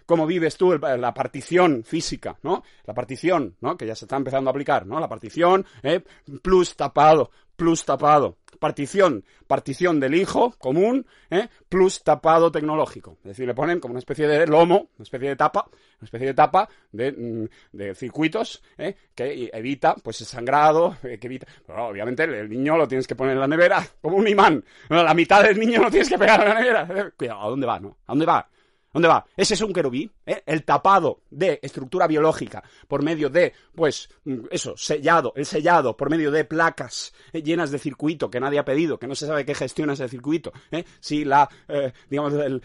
¿Cómo vives tú la partición física, ¿no? La partición, ¿no? Que ya se está empezando a aplicar, ¿no? La partición, ¿eh? Plus tapado, plus tapado. Partición, partición del hijo común, ¿eh? plus tapado tecnológico. Es decir, le ponen como una especie de lomo, una especie de tapa, una especie de tapa de, mm, de circuitos ¿eh? que evita pues el sangrado, eh, que evita... Obviamente el, niño lo tienes que poner en la nevera como un imán. La mitad del niño lo tienes que pegar en la nevera. Cuidado, ¿a dónde va? No? ¿A dónde va? ¿Dónde va? Ese es un querubí, ¿eh? el tapado de estructura biológica por medio de, pues, eso, sellado, el sellado por medio de placas ¿eh? llenas de circuito que nadie ha pedido, que no se sabe qué gestiona ese circuito, ¿eh? si la, eh, digamos, el,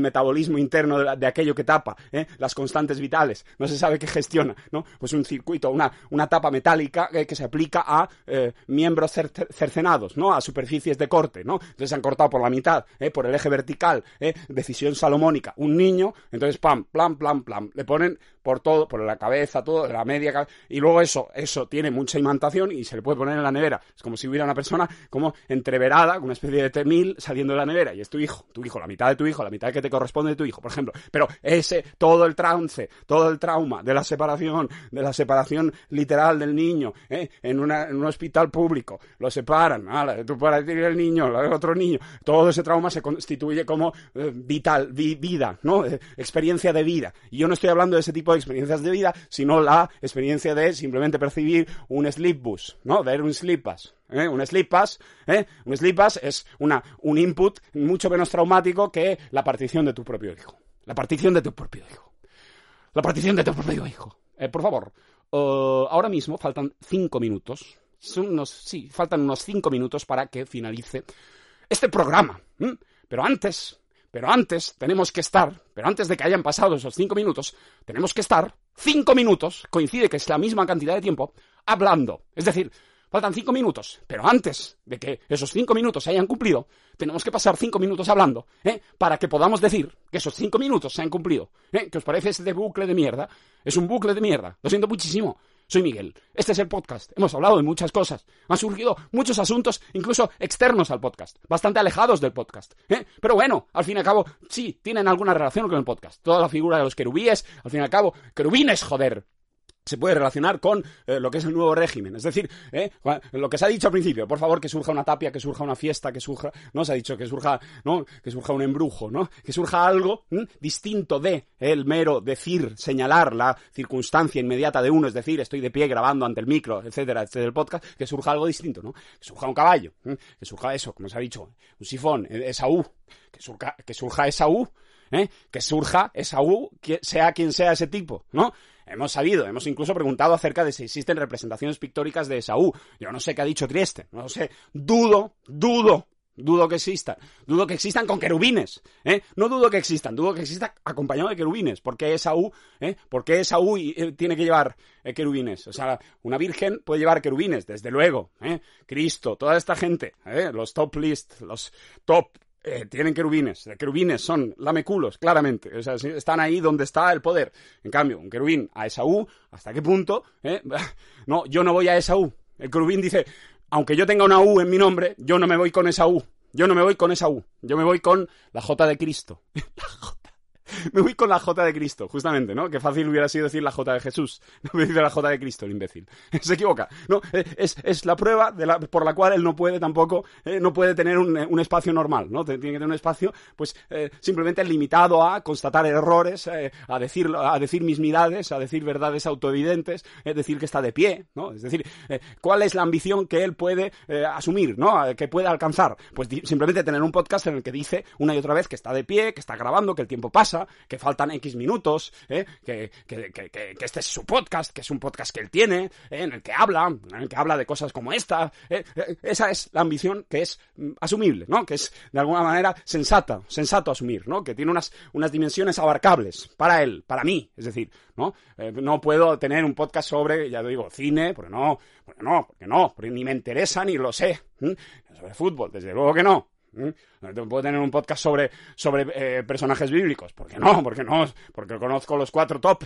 metabolismo interno de, aquello que tapa, las constantes vitales, no se sabe qué gestiona, ¿no? Pues un circuito, una, una tapa metálica que se aplica a miembros cer cercenados, ¿no? A superficies de corte, ¿no? Entonces se han cortado por la mitad, por el eje vertical, decisión salomónica un niño, entonces pam, plan, plan, plan, le ponen por todo, por la cabeza, todo, la media y luego eso, eso tiene mucha imantación y se le puede poner en la nevera. Es como si hubiera una persona como entreverada, con una especie de temil saliendo de la nevera, y es tu hijo, tu hijo, la mitad de tu hijo, la mitad que te corresponde de tu hijo, por ejemplo. Pero ese, todo el trance, todo el trauma de la separación, de la separación literal del niño, ¿eh? en, una, un hospital público, lo separan, tú para ti el niño, el otro niño, todo ese trauma se constituye como eh, vital, vi, vida, ¿no? Eh, experiencia de vida. Y yo no estoy hablando de ese tipo experiencias de vida, sino la experiencia de simplemente percibir un sleep bus, ¿no? Ver un sleep pass. ¿eh? Un sleep pass, ¿eh? Un sleep pass es una, un input mucho menos traumático que la partición de tu propio hijo. La partición de tu propio hijo. La partición de tu propio hijo. Eh, por favor, ahora mismo faltan cinco minutos. Son unos, sí, faltan unos cinco minutos para que finalice este programa. Pero antes, pero antes tenemos que estar, pero antes de que hayan pasado esos cinco minutos, tenemos que estar cinco minutos, coincide que es la misma cantidad de tiempo, hablando. Es decir, faltan cinco minutos, pero antes de que esos cinco minutos se hayan cumplido, tenemos que pasar cinco minutos hablando, ¿eh? Para que podamos decir que esos cinco minutos se han cumplido. ¿Eh? ¿Qué os parece este bucle de mierda? Es un bucle de mierda. Lo siento muchísimo. Soy Miguel. Este es el podcast. Hemos hablado de muchas cosas. Han surgido muchos asuntos, incluso externos al podcast, bastante alejados del podcast. ¿eh? Pero bueno, al fin y al cabo, sí, tienen alguna relación con el podcast. Toda la figura de los querubíes, al fin y al cabo, querubines, joder se puede relacionar con eh, lo que es el nuevo régimen. Es decir, eh, lo que se ha dicho al principio, por favor, que surja una tapia, que surja una fiesta, que surja, no se ha dicho que surja, no, que surja un embrujo, ¿no? Que surja algo distinto de el mero decir, señalar la circunstancia inmediata de uno, es decir, estoy de pie grabando ante el micro, etcétera, etcétera, el podcast, que surja algo distinto, ¿no? Que surja un caballo, que surja eso, como se ha dicho, un sifón, esa U, que surja, que surja esa U, ¿eh? que surja esa U, que sea quien sea ese tipo, ¿no? Hemos sabido, hemos incluso preguntado acerca de si existen representaciones pictóricas de Esaú. Yo no sé qué ha dicho Trieste, no sé. Dudo, dudo, dudo que existan. Dudo que existan con querubines, ¿eh? No dudo que existan, dudo que existan acompañado de querubines. ¿Por qué Esaú, eh? ¿Por qué Esaú eh, tiene que llevar eh, querubines? O sea, una virgen puede llevar querubines, desde luego, ¿eh? Cristo, toda esta gente. Los top list, los top eh, tienen querubines. Querubines son lameculos, claramente. O sea, están ahí donde está el poder. En cambio, un querubín a Esaú, ¿hasta qué punto? Eh? *laughs* No, yo no voy a Esaú. El querubín dice, aunque yo tenga una U en mi nombre, yo no me voy con Esaú. Yo no me voy con Esaú. Yo me voy con la J de Cristo. *laughs* la J. *laughs* Me voy con la J de Cristo, justamente, ¿no? Qué fácil hubiera sido decir la J de Jesús. *laughs* No me dice la J de Cristo, el imbécil. *laughs* Se equivoca. No, es, es la prueba por la cual él no puede tampoco, eh, no puede tener un, un, espacio normal, ¿no? Tiene que tener un espacio, pues, eh, simplemente limitado a constatar errores, eh, a decir, a decir mismidades, a decir verdades autoevidentes, es decir que está de pie, ¿no? Es decir, ¿cuál es la ambición que él puede asumir, ¿no? Que puede alcanzar. Pues simplemente tener un podcast en el que dice una y otra vez que está de pie, que está grabando, que el tiempo pasa, que faltan X minutos, ¿eh? que, que, que, este es su podcast, que es un podcast que él tiene, ¿eh? en el que habla, en el que habla de cosas como esta. ¿eh? Esa es la ambición que es mm, asumible, ¿no? Que es de alguna manera sensata, sensato asumir, ¿no? Que tiene unas, unas dimensiones abarcables para él, para mí, es decir, ¿no? Eh, no puedo tener un podcast sobre, ya digo, cine, porque no, porque no, porque no, porque ni me interesa ni lo sé. Sobre fútbol, desde luego que no. No puedo tener un podcast sobre, sobre eh, personajes bíblicos. ¿Por qué no? Porque no, porque conozco los cuatro top,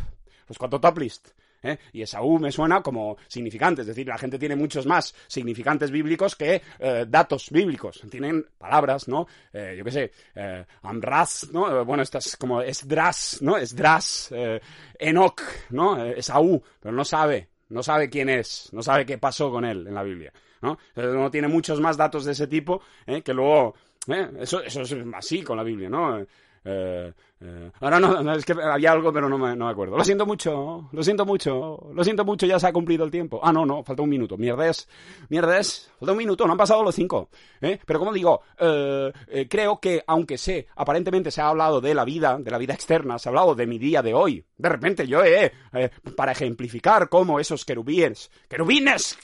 los cuatro top list. ¿eh? Y Esaú me suena como significante, es decir, la gente tiene muchos más significantes bíblicos que eh, datos bíblicos. Tienen palabras, ¿no? Eh, yo qué sé, eh, Amras, ¿no? Bueno, estas como Esdras, ¿no? Esdras, eh, Enoch, ¿no? Eh, Esaú, pero no sabe, no sabe quién es, no sabe qué pasó con él en la Biblia. ¿No? no tiene muchos más datos de ese tipo ¿eh? que luego... ¿eh? Eso, eso es así con la Biblia, ¿no? Eh, eh, ahora no, no, es que había algo, pero no me, no me, acuerdo. Lo siento mucho, lo siento mucho, lo siento mucho, ya se ha cumplido el tiempo. Ah, no, no, falta un minuto. Mierdes, mierdes, falta un minuto, no han pasado los cinco. ¿eh? Pero como digo, eh, eh, creo que aunque sé, aparentemente se ha hablado de la vida, de la vida externa, se ha hablado de mi día de hoy. De repente yo, eh, para ejemplificar cómo esos querubíes, querubines,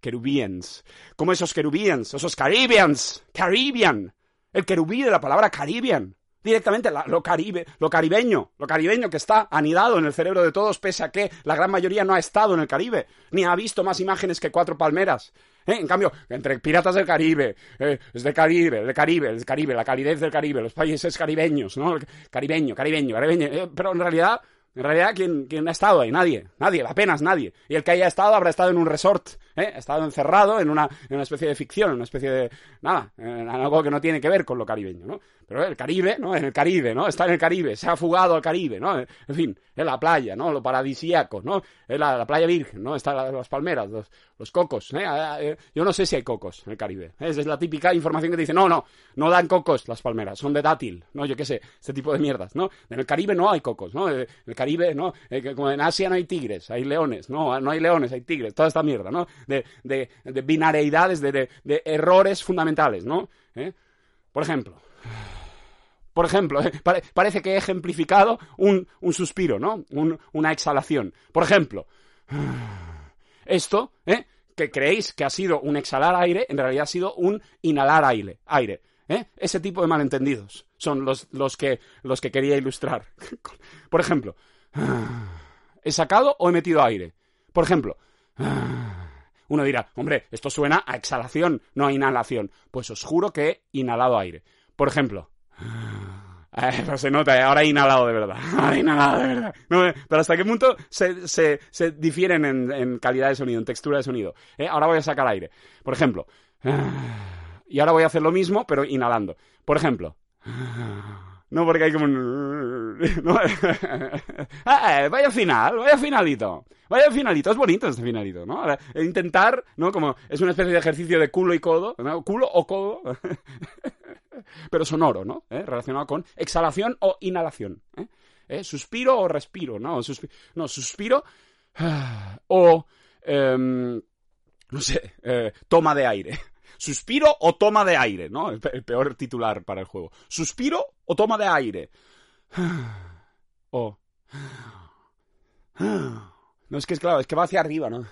querubíes, como esos querubíes, esos caribbeans, Caribbean, el querubí de la palabra Caribbean, directamente la, lo caribe, lo caribeño, lo caribeño que está anidado en el cerebro de todos, pese a que la gran mayoría no ha estado en el Caribe, ni ha visto más imágenes que cuatro palmeras. ¿Eh? En cambio, entre piratas del Caribe, eh, es de Caribe, de Caribe, el Caribe, la calidez del Caribe, los países caribeños, ¿no? Caribeño, caribeño, caribeño, eh, pero en realidad en realidad, ¿quién, ¿quién, ha estado ahí? Nadie, nadie, apenas nadie. Y el que haya estado habrá estado en un resort, ¿eh? Ha estado encerrado en una, en una especie de ficción, en una especie de, nada, algo que no tiene que ver con lo caribeño, ¿no? Pero el Caribe, ¿no? En el Caribe, ¿no? Está en el Caribe, se ha fugado al Caribe, ¿no? En fin, en la playa, ¿no? Lo paradisíaco, ¿no? En la, la playa virgen, ¿no? Están las palmeras, los, cocos, ¿eh? Yo no sé si hay cocos en el Caribe. ¿eh? Esa es la típica información que te dice, no, no, no dan cocos las palmeras, son de dátil, ¿no? Yo qué sé, este tipo de mierdas, ¿no? En el Caribe no hay cocos, ¿no? En el ¿no? Como en Asia no hay tigres, hay leones, no, no hay leones, hay tigres, toda esta mierda, ¿no? De, de, de binariedades, de, de, errores fundamentales, ¿no? ¿Eh? Por ejemplo, por ejemplo, ¿eh? pare, parece que he ejemplificado un, un suspiro, ¿no? Un, una exhalación. Por ejemplo, esto, ¿eh? que creéis que ha sido un exhalar aire, en realidad ha sido un inhalar aire. aire ¿eh? Ese tipo de malentendidos son los, los, que, los que quería ilustrar. *laughs* Por ejemplo, *sighs* ¿he sacado o he metido aire? Por ejemplo, *sighs* uno dirá, hombre, esto suena a exhalación, no a inhalación. Pues os juro que he inhalado aire. Por ejemplo, *sighs* eh, pero se nota, ahora he inhalado de verdad. *laughs* Ahora he inhalado de verdad. No, pero hasta qué punto se, se, se difieren en, en, calidad de sonido, en textura de sonido. ¿Eh? Ahora voy a sacar aire. Por ejemplo. Y ahora voy a hacer lo mismo, pero inhalando. Por ejemplo. No, porque hay como un... *laughs* No. ah, vaya final, vaya finalito. Vaya finalito, es bonito este finalito, ¿no? Intentar, ¿no? Como es una especie de ejercicio de culo y codo, ¿no? Culo o codo. *laughs* Pero sonoro, ¿no? ¿Eh? Relacionado con exhalación o inhalación. ¿eh? ¿Eh? Suspiro o respiro, ¿no? No, suspiro *sighs* o... Eh, no sé, eh, toma de aire. *laughs* Suspiro o toma de aire, ¿no? El, peor titular para el juego. Suspiro o toma de aire. *sighs* O. *sighs* No, es que es claro, es que va hacia arriba, ¿no?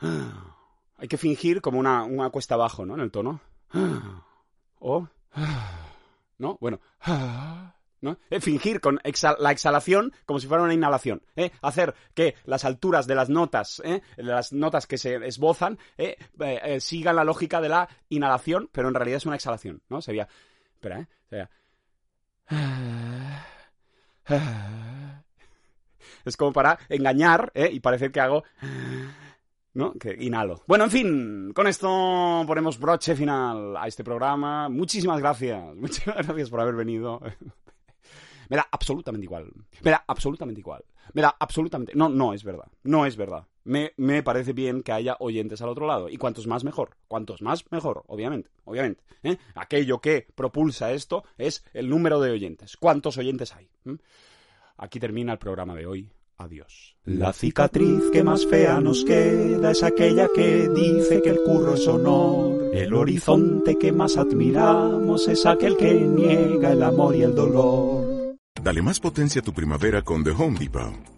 *sighs* Hay que fingir como una, una cuesta abajo, ¿no? En el tono. O. ¿No? Bueno. ¿no? Eh, fingir con la exhalación como si fuera una inhalación. ¿eh? Hacer que las alturas de las notas, ¿eh? las notas que se esbozan. Eh, sigan la lógica de la inhalación, pero en realidad es una exhalación. ¿no? Sería. Espera, ¿eh? Sería. *sighs* Es como para engañar ¿eh? y parecer que hago. ¿no? Que inhalo. Bueno, en fin, con esto ponemos broche final a este programa. Muchísimas gracias. *laughs* Muchísimas gracias por haber venido. *laughs* Me da absolutamente igual. Me da absolutamente igual. Me da absolutamente... No, no es verdad. No es verdad. Me, me parece bien que haya oyentes al otro lado. Y cuantos más mejor. Cuantos más mejor, obviamente. Obviamente. ¿eh? Aquello que propulsa esto es el número de oyentes. ¿Cuántos oyentes hay? ¿Mm? Aquí termina el programa de hoy. Adiós. La cicatriz que más fea nos queda es aquella que dice que el curro es honor. El horizonte que más admiramos es aquel que niega el amor y el dolor. Dale más potencia a tu primavera con The Home Depot.